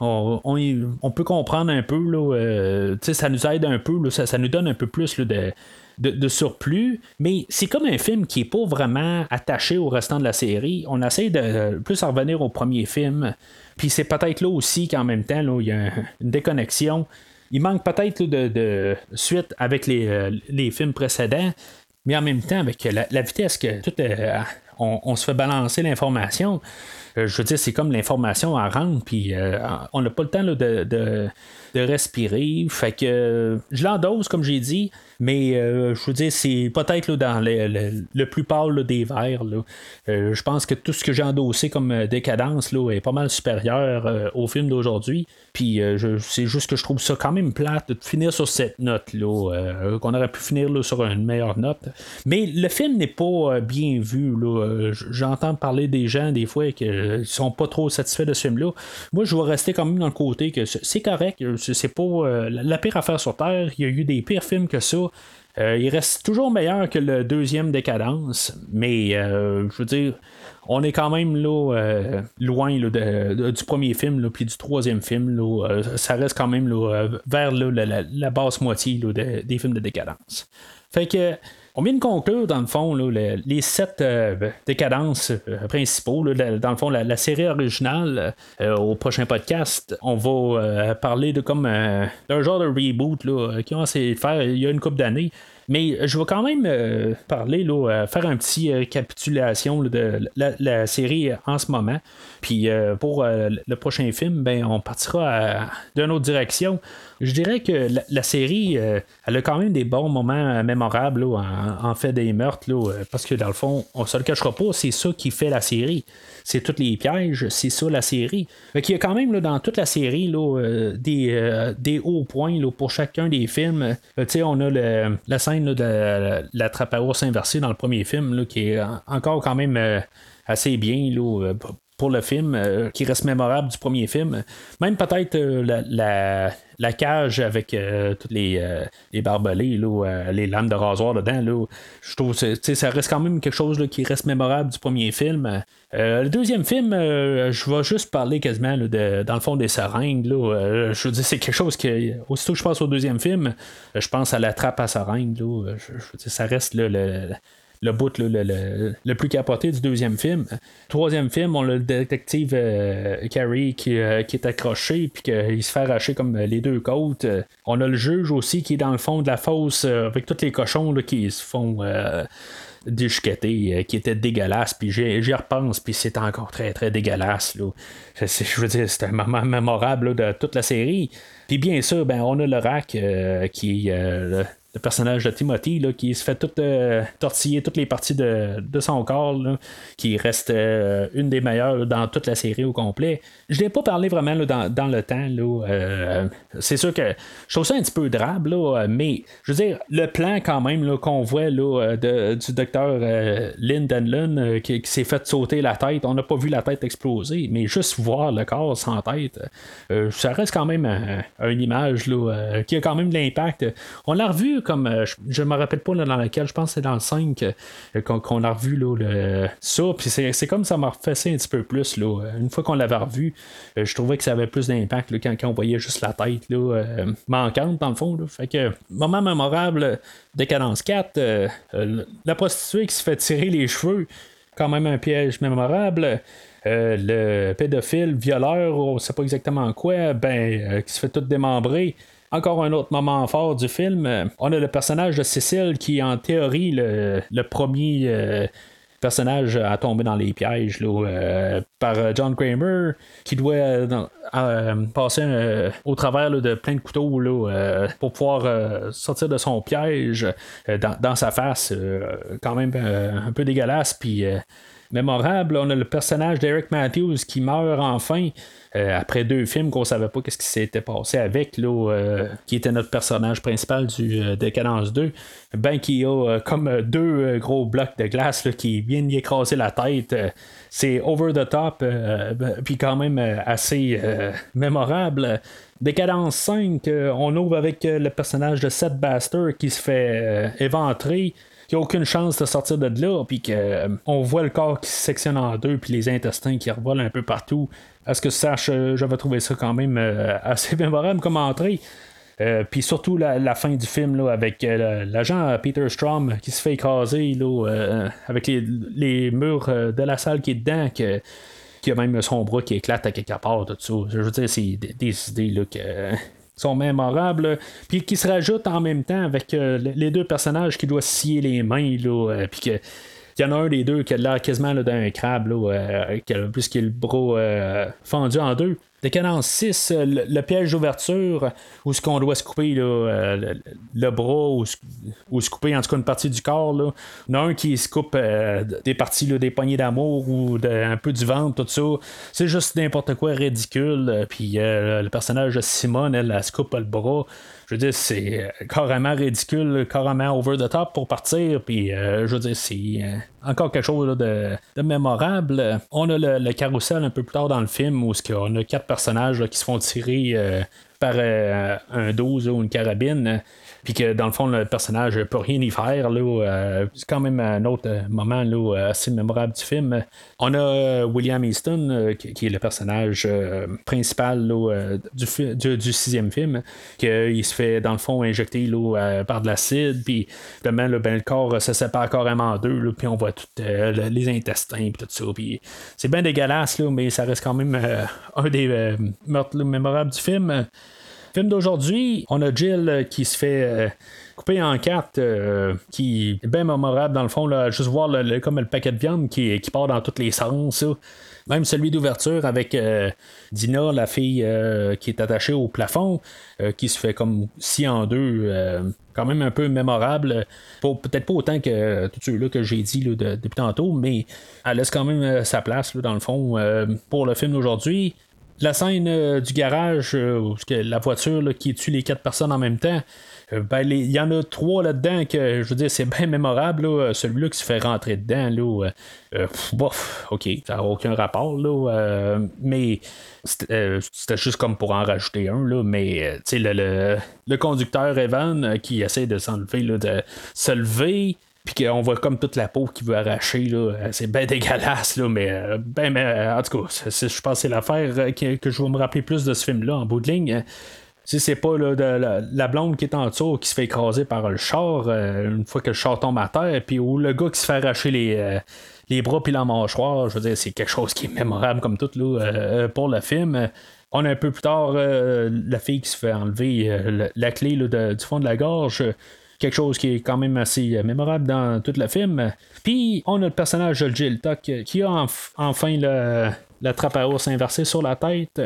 on, peut comprendre un peu, là, euh, ça nous aide un peu, ça, nous donne un peu plus de, surplus, mais c'est comme un film qui est pas vraiment attaché au restant de la série. On essaie de plus revenir au premier film, puis c'est peut-être là aussi qu'en même temps, il y a une déconnexion. Il manque peut-être de, suite avec euh, les, films précédents, mais en même temps, avec la, vitesse que tout euh, on, se fait balancer l'information. Euh, je veux dire, c'est comme l'information à rendre, puis euh, on n'a pas le temps de, de, respirer. Fait que je l'endose, comme j'ai dit, mais euh, je veux dire, c'est peut-être dans le, plus pâle des verres. je pense que tout ce que j'ai endossé comme décadence là, est pas mal supérieur au film d'aujourd'hui. Puis c'est juste que je trouve ça quand même plate de finir sur cette note là, qu'on aurait pu finir sur une meilleure note. Mais le film n'est pas bien vu. J'entends parler des gens des fois qui sont pas trop satisfaits de ce film-là. Moi, je vais rester quand même dans le côté que c'est correct. C'est pas euh, la pire affaire sur Terre. Il y a eu des pires films que ça. Euh, il reste toujours meilleur que le deuxième Décadence, mais euh, je veux dire, on est quand même là, loin du premier film, puis du troisième film. ça reste quand même vers la, basse moitié des films de Décadence. Fait que on vient de conclure, dans le fond, les, sept euh, décadences euh, principaux. dans le fond, la, série originale, euh, au prochain podcast, on va parler de comme d'un genre de reboot qui ont essayé de faire il y a une couple d'années. Mais je vais quand même parler, faire un petit récapitulation de la, série en ce moment. Puis pour le prochain film, ben, on partira d'une autre direction. Je dirais que la, série, euh, elle a quand même des bons moments euh, mémorables en, fait des meurtres, euh, parce que dans le fond, on se le cachera pas, c'est ça qui fait la série. C'est tous les pièges, c'est ça la série. Fait il y a quand même là, dans toute la série là, des, des, hauts points là, pour chacun des films. on a la scène de la trappe à ours inversée dans le premier film qui est encore quand même assez bien pour le film, euh, qui reste mémorable du premier film. Même peut-être euh, la, cage avec euh, toutes les, les barbelés, les lames de rasoir dedans. Là, je trouve que ça reste quand même quelque chose qui reste mémorable du premier film. le deuxième film, je vais juste parler quasiment de, dans le fond des seringues. je veux dire, c'est quelque chose que, aussitôt que je pense au deuxième film, je pense à la trappe à seringue. Je, je, veux dire, ça reste le le bout le, plus capoté du deuxième film. Troisième film, on a le détective euh, Carrie euh, qui, est accroché puis qu'il se fait arracher comme les deux côtes. On a le juge aussi qui est dans le fond de la fosse euh, avec tous les cochons qui se font déchiqueter, qui était dégueulasse, puis j'y repense, puis c'est encore très très dégueulasse. Je veux dire, c'est un moment mémorable de toute la série. Puis bien sûr, ben, on a le rack qui le personnage de Timothy là, qui se fait tout euh, tortiller toutes les parties de, son corps, qui reste euh, une des meilleures dans toute la série au complet. Je n'ai pas parlé vraiment dans, le temps. Euh, c'est sûr que je trouve ça un petit peu drabe, mais je veux dire, le plan quand même qu'on voit là, du docteur Lynn Denlon qui, s'est fait sauter la tête, on n'a pas vu la tête exploser, mais juste voir le corps sans tête, ça reste quand même une image qui a quand même de l'impact. On l'a revu comme. Euh, je ne me rappelle pas dans laquelle, je pense que c'est dans le 5 euh, qu'on, a revu là, le, ça. Puis c'est, comme ça m'a refait ça un petit peu plus. Là. Une fois qu'on l'avait revu, euh, je trouvais que ça avait plus d'impact quand, quand, on voyait juste la tête là, manquante, dans le fond. Fait que, moment mémorable, Décadence 4, la prostituée qui se fait tirer les cheveux, quand même un piège mémorable. le pédophile, violeur, on sait pas exactement quoi, ben, qui se fait tout démembrer. Encore un autre moment fort du film, euh, on a le personnage de Cécile qui est en théorie le, premier euh, personnage à tomber dans les pièges euh, par John Kramer qui doit passer au travers de plein de couteaux pour pouvoir sortir de son piège dans, sa face quand même un peu dégueulasse puis mémorable. On a le personnage d'Eric Matthews qui meurt enfin. Euh, après deux films qu'on savait pas qu'est-ce qui s'était passé avec, euh, qui était notre personnage principal du euh, Décadence 2, ben qui a comme deux gros blocs de glace qui viennent y écraser la tête. c'est over the top, ben, puis quand même assez mémorable. Décadence 5, on ouvre avec le personnage de Seth Baster qui se fait éventrer qui a aucune chance de sortir de là, puis qu'on voit le corps qui se sectionne en deux, puis les intestins qui revolent un peu partout. À ce que sache, euh, j'avais trouvé ça quand même euh, assez mémorable comme entrée? Euh, puis surtout la, fin du film là, avec l'agent Peter Strom qui se fait écraser là, avec les, murs de la salle qui est dedans, que, qui a même son bras qui éclate à quelque part, tout ça. Je veux dire, c'est des, idées là, qui sont mémorables, puis qui se rajoutent en même temps avec les deux personnages qui doivent scier les mains, là, puis que il y en a un des deux qui a l'air quasiment d'un crabe, là, euh, qui a plus qu'il le bras euh, fendu en deux. Décadence 6, le, piège d'ouverture, où ce qu'on doit se couper euh, le, bras, ou, se couper en tout cas une partie du corps. Là. Il y en a un qui se coupe des parties des poignées d'amour ou un peu du ventre, tout ça. C'est juste n'importe quoi ridicule. Puis le personnage de Simone, elle, se coupe le bras je veux dire, c'est euh, carrément ridicule, carrément over the top pour partir. Puis, euh, je veux dire, c'est euh, encore quelque chose de, mémorable. On a le, le, carrousel un peu plus tard dans le film où on a quatre personnages qui se font tirer par un 12 ou une carabine puis que dans le fond, le personnage ne peut rien y faire. Euh, c'est quand même un autre moment là, assez mémorable du film. On a euh, William Easton, euh, qui, est le personnage principal du, sixième film, qu'il se fait dans le fond injecter par de l'acide, puis ben, le corps se sépare carrément en deux, puis on voit tous les intestins, puis tout ça. c'est bien dégueulasse, mais ça reste quand même un des meurtres mémorables du film. Film d'aujourd'hui, on a Jill euh, qui se fait euh, couper en quatre, euh, qui est bien mémorable dans le fond. Là, juste voir le, comme le paquet de viande qui, part dans tous les sens. Même celui d'ouverture avec Dina, la fille qui est attachée au plafond, qui se fait comme si en deux, quand même un peu mémorable. Peut-être pas autant que tout ceux-là que j'ai dit depuis tantôt, mais elle laisse quand même sa place dans le fond pour le film d'aujourd'hui. La scène euh, du garage, euh, la voiture qui tue les quatre personnes en même temps, euh, ben, il y en a trois là-dedans que je veux dire, c'est bien mémorable. celui-là qui se fait rentrer dedans, là, bof, ok, ça n'a aucun rapport, là, mais c'était juste comme pour en rajouter un, mais le, le, conducteur Evan qui essaie de s'enlever, de se lever puis qu'on voit comme toute la peau qui veut arracher, là. Euh, c'est bien dégueulasse, là, mais, euh, ben, mais euh, en tout cas, je pense que c'est l'affaire que, je vais me rappeler plus de ce film-là en bout de ligne. Si c'est pas de, la, blonde qui est en dessous qui se fait écraser par le char une fois que le char tombe à terre, puis ou le gars qui se fait arracher les, les bras puis la mâchoire, je veux dire, c'est quelque chose qui est mémorable comme tout là, pour le film. On a un peu plus tard la fille qui se fait enlever la, clé du fond de la gorge quelque chose qui est quand même assez euh, mémorable dans tout le film. Puis on a le personnage de Jill Tuck qui a enfin le, la trappe à ours inversée sur la tête,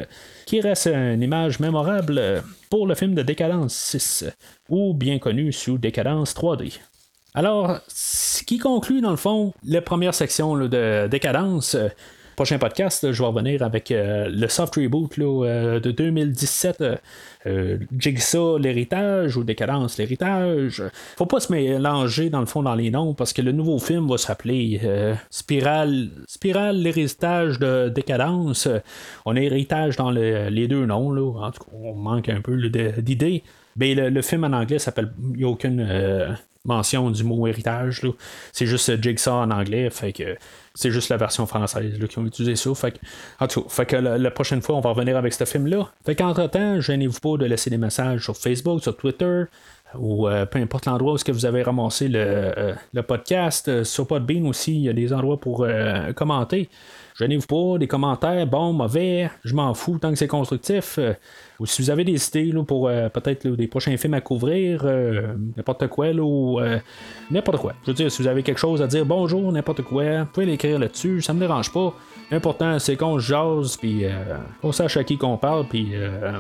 qui reste une image mémorable pour le film de Décadence 6, ou bien connu sous Décadence 3D. Alors, ce qui conclut dans le fond la première section de Décadence, prochain podcast, je vais revenir avec euh, le soft reboot euh, de 2017, euh, Jigsaw l'héritage ou Décadence l'héritage. Faut pas se mélanger dans le fond dans les noms parce que le nouveau film va s'appeler Spirale, Spirale l'héritage de Décadence. On a héritage dans les deux noms, là. en tout cas, on manque un peu d'idées. Mais le, film en anglais s'appelle. Il n'y a aucune mention du mot héritage. C'est juste Jigsaw en anglais. Fait c'est juste la version française qui ont utilisé ça. Fait que, en tout cas, la, prochaine fois, on va revenir avec ce film-là. Fait qu'entre-temps, gênez-vous pas de laisser des messages sur Facebook, sur Twitter, ou euh, peu importe l'endroit où -ce que vous avez ramassé le, euh, le podcast. Euh, sur Podbean aussi, il y a des endroits pour commenter. Gênez-vous pas, des commentaires, bon, mauvais, je m'en fous tant que c'est constructif. Euh, ou si vous avez des idées pour euh, peut-être des prochains films à couvrir, euh, n'importe quoi, là, ou n'importe quoi. Je veux dire, si vous avez quelque chose à dire, bonjour, n'importe quoi, vous pouvez l'écrire là-dessus, ça me dérange pas. L'important, c'est qu'on jase, puis on sache à qui qu'on parle, puis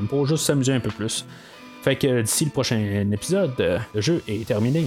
pour juste s'amuser un peu plus. Fait que d'ici le prochain épisode, le jeu est terminé.